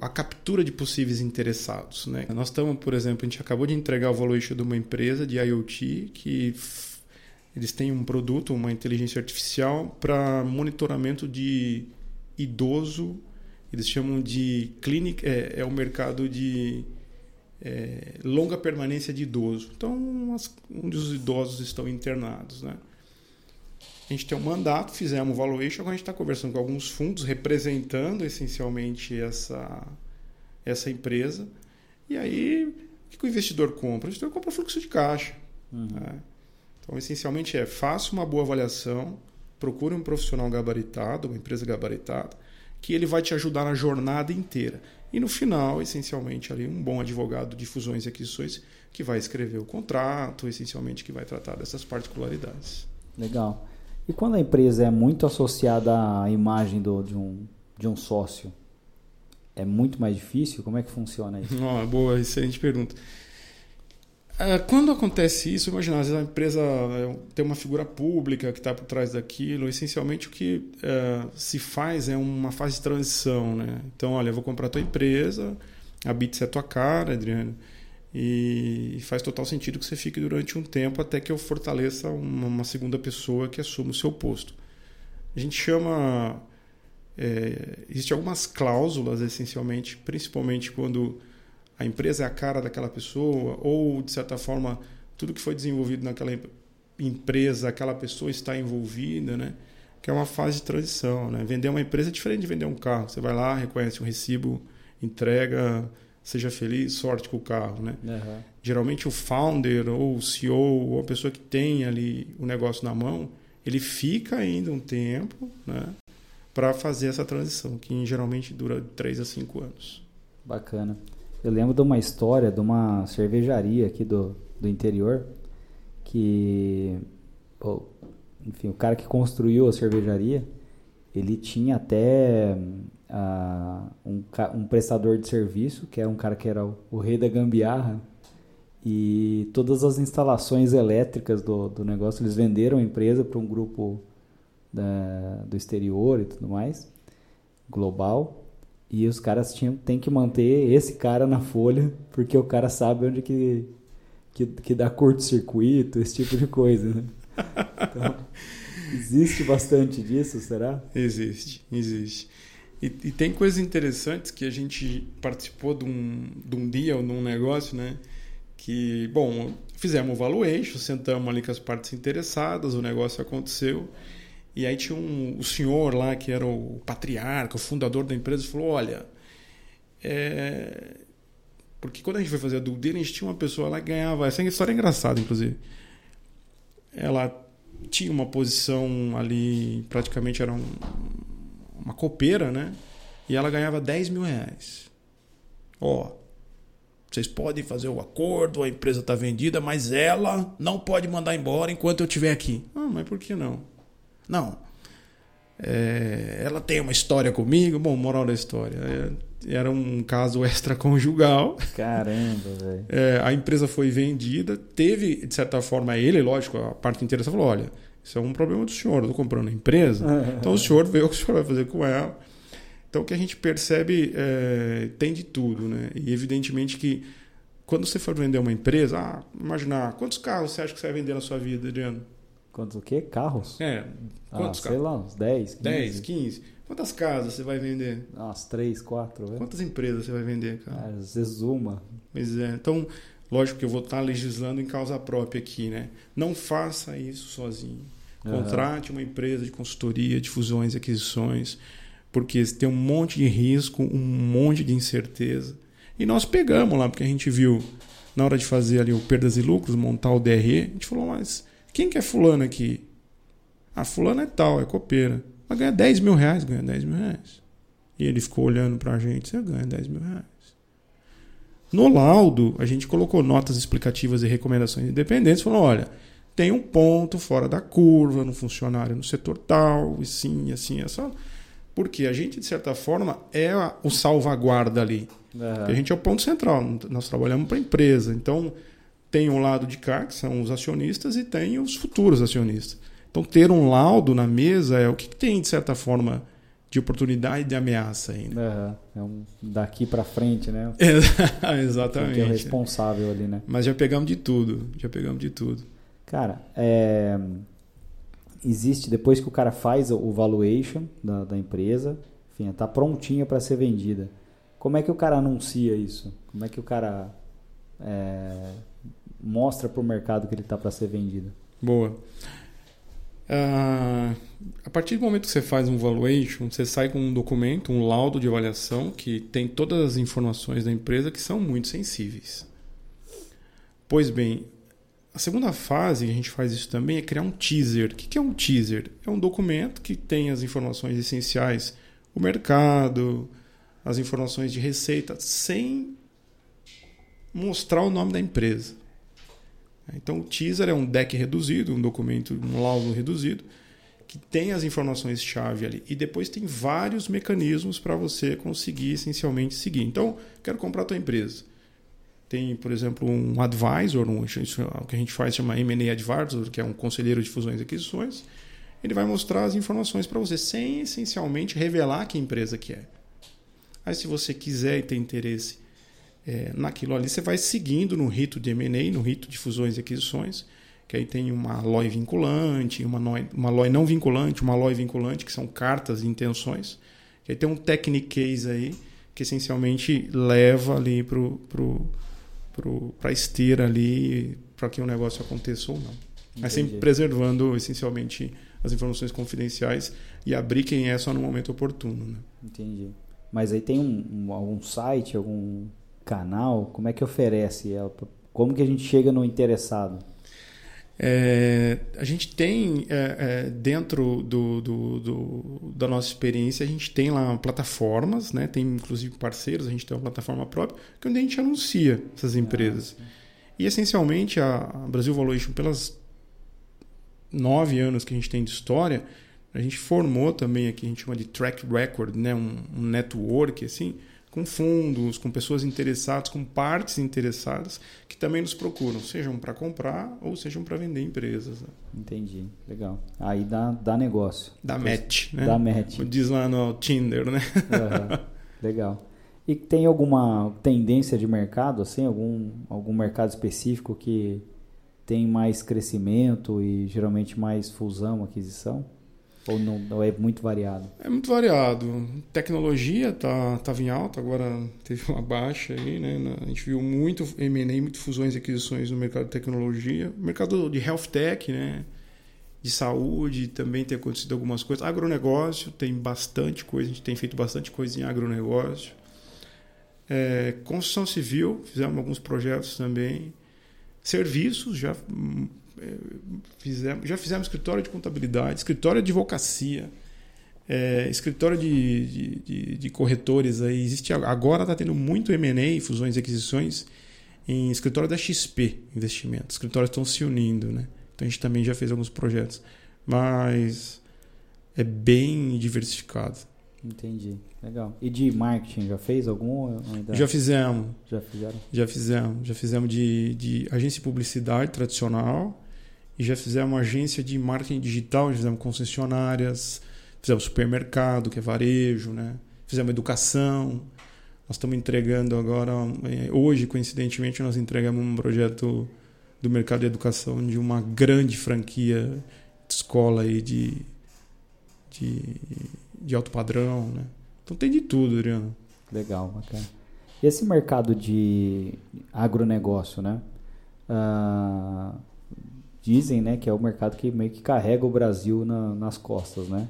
a captura de possíveis interessados. Né? Nós estamos, por exemplo, a gente acabou de entregar o valuation de uma empresa de IoT que eles têm um produto, uma inteligência artificial para monitoramento de idoso. Eles chamam de clínica, é, é o mercado de é, longa permanência de idoso. Então, as, onde os idosos estão internados, né? A gente tem um mandato, fizemos o valuation, agora a gente está conversando com alguns fundos representando essencialmente essa, essa empresa. E aí, o que o investidor compra? O investidor compra fluxo de caixa. Uhum. Né? Então, essencialmente é faça uma boa avaliação, procure um profissional gabaritado, uma empresa gabaritada, que ele vai te ajudar na jornada inteira. E no final, essencialmente, ali um bom advogado de fusões e aquisições que vai escrever o contrato, essencialmente que vai tratar dessas particularidades. Legal. E quando a empresa é muito associada à imagem do, de, um, de um sócio, é muito mais difícil? Como é que funciona isso? Oh, boa, excelente pergunta. Ah, quando acontece isso, imagina, às vezes a empresa é, tem uma figura pública que está por trás daquilo. Essencialmente, o que uh, se faz é uma fase de transição. Né? Então, olha, eu vou comprar a tua empresa, a Bits é tua cara, Adriano. E faz total sentido que você fique durante um tempo até que eu fortaleça uma, uma segunda pessoa que assuma o seu posto. A gente chama. É, Existem algumas cláusulas, essencialmente, principalmente quando a empresa é a cara daquela pessoa, ou, de certa forma, tudo que foi desenvolvido naquela empresa, aquela pessoa está envolvida, né? que é uma fase de transição. Né? Vender uma empresa é diferente de vender um carro. Você vai lá, reconhece um recibo, entrega seja feliz, sorte com o carro, né? Uhum. Geralmente o founder ou o CEO ou a pessoa que tem ali o negócio na mão, ele fica ainda um tempo, né? Para fazer essa transição, que geralmente dura 3 a 5 anos. Bacana. Eu lembro de uma história de uma cervejaria aqui do, do interior que, enfim, o cara que construiu a cervejaria, ele tinha até uh, um, um, prestador de serviço, que era um cara que era o, o, rei da gambiarra, e todas as instalações elétricas do, do negócio, eles venderam a empresa para um grupo da, do exterior e tudo mais, global, e os caras tinham, tem que manter esse cara na folha, porque o cara sabe onde que, que, que dá curto-circuito, esse tipo de coisa. Né? Então, existe bastante disso, será? Existe, existe. E, e, tem coisas interessantes que a gente participou de um, de um dia ou num negócio, né? Que, bom, Fizemos o valuation, sentamos ali com as partes interessadas, o negócio aconteceu. E aí tinha um, o senhor lá, que era o patriarca, o fundador da empresa, falou: Olha, é... porque quando a gente foi fazer a due diligence, tinha uma pessoa lá que ganhava. Essa história é engraçada, inclusive. Ela tinha uma posição ali, praticamente era um, uma copeira, né? E ela ganhava 10 mil reais. Ó, vocês podem fazer o acordo, a empresa está vendida, mas ela não pode mandar embora enquanto eu estiver aqui. Ah, mas por que não? Não. É, ela tem uma história comigo. Bom, moral da história. É, era um caso extraconjugal. Caramba, velho. É, a empresa foi vendida. Teve, de certa forma, ele, lógico, a parte inteira falou: olha, isso é um problema do senhor. Eu estou comprando a empresa. então o senhor vê o que o senhor vai fazer com ela. Então o que a gente percebe é, tem de tudo, né? E evidentemente que quando você for vender uma empresa, ah, imaginar quantos carros você acha que você vai vender na sua vida, Adriano? Quantos o quê? Carros? É. Quantos ah, carros? Sei lá, uns 10, 15. 10, 15. Quantas casas você vai vender? Umas 3, 4. Véio. Quantas empresas você vai vender, cara? Ah, às vezes uma. Pois é. Então, lógico que eu vou estar legislando em causa própria aqui, né? Não faça isso sozinho. Contrate uhum. uma empresa de consultoria, de fusões e aquisições porque tem um monte de risco, um monte de incerteza. E nós pegamos lá, porque a gente viu, na hora de fazer ali o perdas e lucros, montar o DRE, a gente falou, mas quem que é fulano aqui? Ah, fulano é tal, é copeira. Mas ganha 10 mil reais, ganha 10 mil reais. E ele ficou olhando pra gente, você ganha 10 mil reais. No laudo, a gente colocou notas explicativas e recomendações independentes, falou, olha, tem um ponto fora da curva no funcionário no setor tal, e sim, assim, é só porque a gente, de certa forma, é o salvaguarda ali. Uhum. A gente é o ponto central. Nós trabalhamos para a empresa. Então, tem um lado de cá, que são os acionistas, e tem os futuros acionistas. Então, ter um laudo na mesa é o que tem, de certa forma, de oportunidade e de ameaça ainda. Uhum. É um daqui para frente, né? Exatamente. Que é o responsável ali, né? Mas já pegamos de tudo. Já pegamos de tudo. Cara, é existe, depois que o cara faz o valuation da, da empresa, enfim, está prontinha para ser vendida. Como é que o cara anuncia isso? Como é que o cara é, mostra para o mercado que ele está para ser vendido? Boa. Uh, a partir do momento que você faz um valuation, você sai com um documento, um laudo de avaliação que tem todas as informações da empresa que são muito sensíveis. Pois bem, a segunda fase, a gente faz isso também, é criar um teaser. O que é um teaser? É um documento que tem as informações essenciais, o mercado, as informações de receita, sem mostrar o nome da empresa. Então, o teaser é um deck reduzido, um documento, um laudo reduzido, que tem as informações-chave ali. E depois tem vários mecanismos para você conseguir essencialmente seguir. Então, quero comprar a tua empresa tem, por exemplo, um advisor, um, o que a gente faz chama M&A Advisor, que é um conselheiro de fusões e aquisições. Ele vai mostrar as informações para você, sem essencialmente revelar que empresa que é. Aí, se você quiser e tem interesse é, naquilo ali, você vai seguindo no rito de M&A, no rito de fusões e aquisições, que aí tem uma LOI vinculante, uma, NOI, uma LOI não vinculante, uma LOI vinculante, que são cartas de intenções. Que aí tem um technique case aí, que essencialmente leva ali para o para a esteira ali para que o negócio aconteça ou não. Entendi. Mas sempre preservando essencialmente as informações confidenciais e abrir quem é só no momento oportuno. Né? Entendi. Mas aí tem um, um, algum site, algum canal? Como é que oferece ela? Como que a gente chega no interessado? É, a gente tem é, é, dentro do, do, do, da nossa experiência, a gente tem lá plataformas, né? tem inclusive parceiros, a gente tem uma plataforma própria, que é onde a gente anuncia essas ah, empresas. Ah, e essencialmente a Brasil Valuation, pelas nove anos que a gente tem de história, a gente formou também aqui, a gente chama de track record, né? um, um network assim, com fundos, com pessoas interessadas, com partes interessadas que também nos procuram, sejam para comprar ou sejam para vender empresas. Né? Entendi, legal. Aí dá, dá negócio. Dá match, né? Dá match. Diz lá no Tinder, né? Uhum. Legal. E tem alguma tendência de mercado, assim, algum, algum mercado específico que tem mais crescimento e geralmente mais fusão, aquisição? Ou, não, ou é muito variado? É muito variado. Tecnologia tá, tava em alta, agora teve uma baixa aí, né? A gente viu muito M&A, muito fusões e aquisições no mercado de tecnologia. mercado de health tech, né? De saúde também tem acontecido algumas coisas. Agronegócio tem bastante coisa, a gente tem feito bastante coisa em agronegócio. É, construção civil, fizemos alguns projetos também. Serviços, já fizemos, já fizemos escritório de contabilidade, escritório de advocacia, é, escritório de, de, de, de, corretores. Aí existe, agora está tendo muito M&A, fusões e aquisições, em escritório da XP Investimentos. Escritórios estão se unindo, né? Então a gente também já fez alguns projetos. Mas é bem diversificado. Entendi. Legal. E de marketing, já fez algum? Ainda... Já fizemos. Já fizeram? Já fizemos. Já fizemos de, de agência de publicidade tradicional e já fizemos agência de marketing digital, fizemos concessionárias, fizemos supermercado, que é varejo, né? fizemos educação. Nós estamos entregando agora, é, hoje, coincidentemente, nós entregamos um projeto do mercado de educação de uma grande franquia de escola aí de, de, de alto padrão. Né? Então tem de tudo, Adriano. Legal, bacana. Esse mercado de agronegócio, né? Uh, dizem né, que é o mercado que meio que carrega o Brasil na, nas costas, né?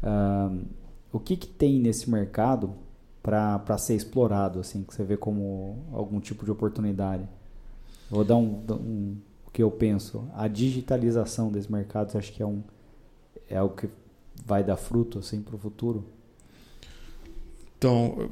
Uh, o que, que tem nesse mercado para ser explorado, assim, que você vê como algum tipo de oportunidade? Vou dar um, um o que eu penso. A digitalização desse mercado, você acha que é um é algo que vai dar fruto assim para o futuro? Então,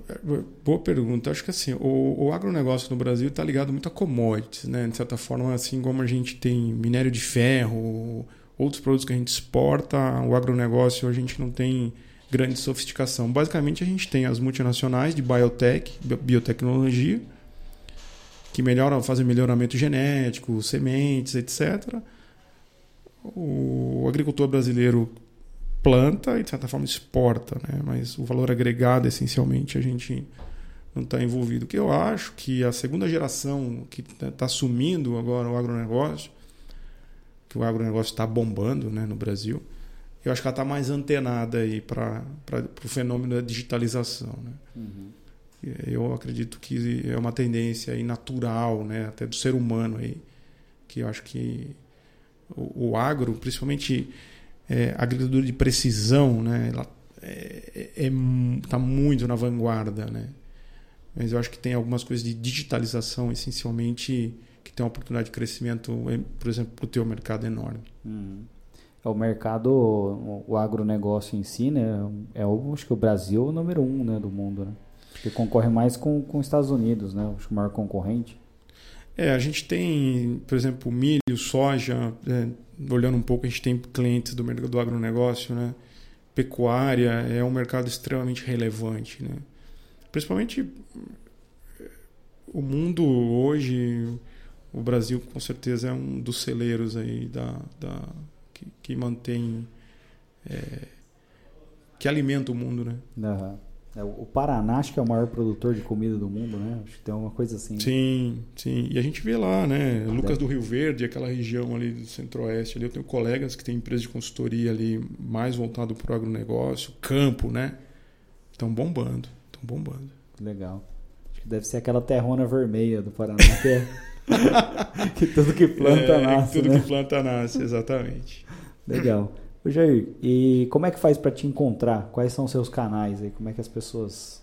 boa pergunta. Acho que assim, o, o agronegócio no Brasil está ligado muito a commodities, né? De certa forma, assim como a gente tem minério de ferro, outros produtos que a gente exporta, o agronegócio a gente não tem grande sofisticação. Basicamente, a gente tem as multinacionais de biotech, biotecnologia, que melhoram, fazem melhoramento genético, sementes, etc. O agricultor brasileiro planta e de certa forma exporta, né? mas o valor agregado essencialmente a gente não está envolvido. O que eu acho que a segunda geração que está tá assumindo agora o agronegócio, que o agronegócio está bombando né, no Brasil, eu acho que ela está mais antenada para o fenômeno da digitalização. Né? Uhum. Eu acredito que é uma tendência aí natural, né, até do ser humano aí, que eu acho que o, o agro, principalmente é, agricultura de precisão, né? Ela está é, é, tá muito na vanguarda, né? Mas eu acho que tem algumas coisas de digitalização, essencialmente, que tem uma oportunidade de crescimento, é, por exemplo, para o teu mercado enorme. Uhum. O mercado, o agronegócio em si, né? É o, acho que o Brasil é o número um né, do mundo, né? Que concorre mais com, com os Estados Unidos, né? Acho que o maior concorrente. É, a gente tem, por exemplo, milho, soja, é, olhando um pouco, a gente tem clientes do mercado do agronegócio, né? Pecuária é um mercado extremamente relevante, né? Principalmente o mundo hoje, o Brasil com certeza é um dos celeiros aí da, da que, que mantém, é, que alimenta o mundo, né? Uhum. É, o Paraná acho que é o maior produtor de comida do mundo, né? Acho que tem uma coisa assim. Né? Sim, sim. E a gente vê lá, né? Lucas do Rio Verde, aquela região ali do centro-oeste. Ali eu tenho colegas que têm empresas de consultoria ali mais voltado para o agronegócio, campo, né? Estão bombando, estão bombando. Legal. Acho que deve ser aquela terrona vermelha do Paraná que é... que tudo que planta é, nasce. Tudo né? que planta nasce, exatamente. Legal. Ô Jair, e como é que faz para te encontrar? Quais são seus canais aí? Como é que as pessoas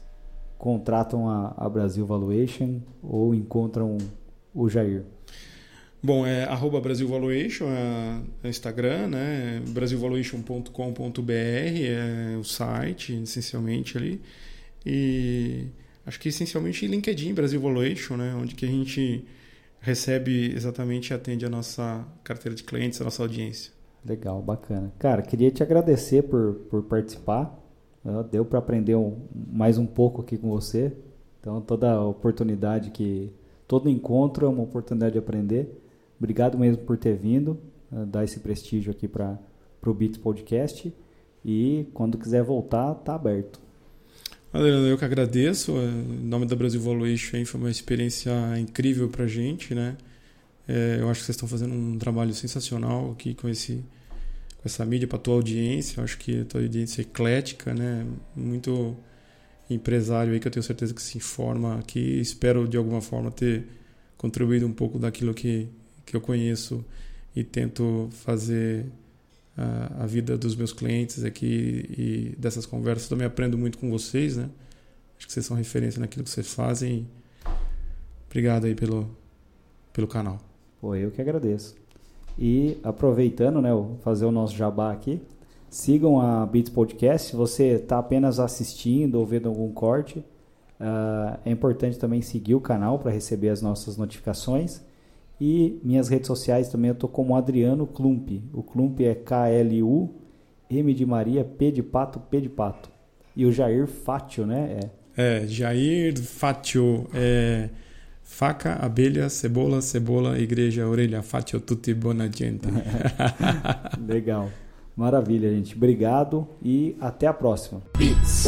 contratam a, a Brasil Valuation ou encontram o Jair? Bom, é arroba Brasil Valuation, é, é Instagram, né? brasilvaluation.com.br é o site, essencialmente ali. E acho que essencialmente LinkedIn Brasil Valuation, né? Onde que a gente recebe exatamente e atende a nossa carteira de clientes, a nossa audiência. Legal, bacana. Cara, queria te agradecer por, por participar. Deu para aprender um, mais um pouco aqui com você. Então, toda oportunidade que. Todo encontro é uma oportunidade de aprender. Obrigado mesmo por ter vindo, dar esse prestígio aqui para o Beats Podcast. E quando quiser voltar, tá aberto. Adriano, eu que agradeço. Em nome da Brasil Valuation foi uma experiência incrível para gente, né? É, eu acho que vocês estão fazendo um trabalho sensacional aqui com esse essa mídia para tua audiência. Eu acho que a tua audiência é eclética, né? Muito empresário aí que eu tenho certeza que se informa aqui. Espero de alguma forma ter contribuído um pouco daquilo que, que eu conheço e tento fazer a, a vida dos meus clientes aqui e dessas conversas. Também aprendo muito com vocês, né? Acho que vocês são referência naquilo que vocês fazem. Obrigado aí pelo, pelo canal. Pô, eu que agradeço. E aproveitando, né, fazer o nosso jabá aqui. Sigam a Beats Podcast. Se você está apenas assistindo ou vendo algum corte, uh, é importante também seguir o canal para receber as nossas notificações. E minhas redes sociais também eu estou como Adriano Klump. O Klump é K-L-U, M de Maria, P de Pato, P de Pato. E o Jair Fátio, né? É, é Jair Fátio. É faca, abelha, cebola, cebola, igreja, orelha. Fátio tutti buona gente. Legal. Maravilha, gente. Obrigado e até a próxima. Beats.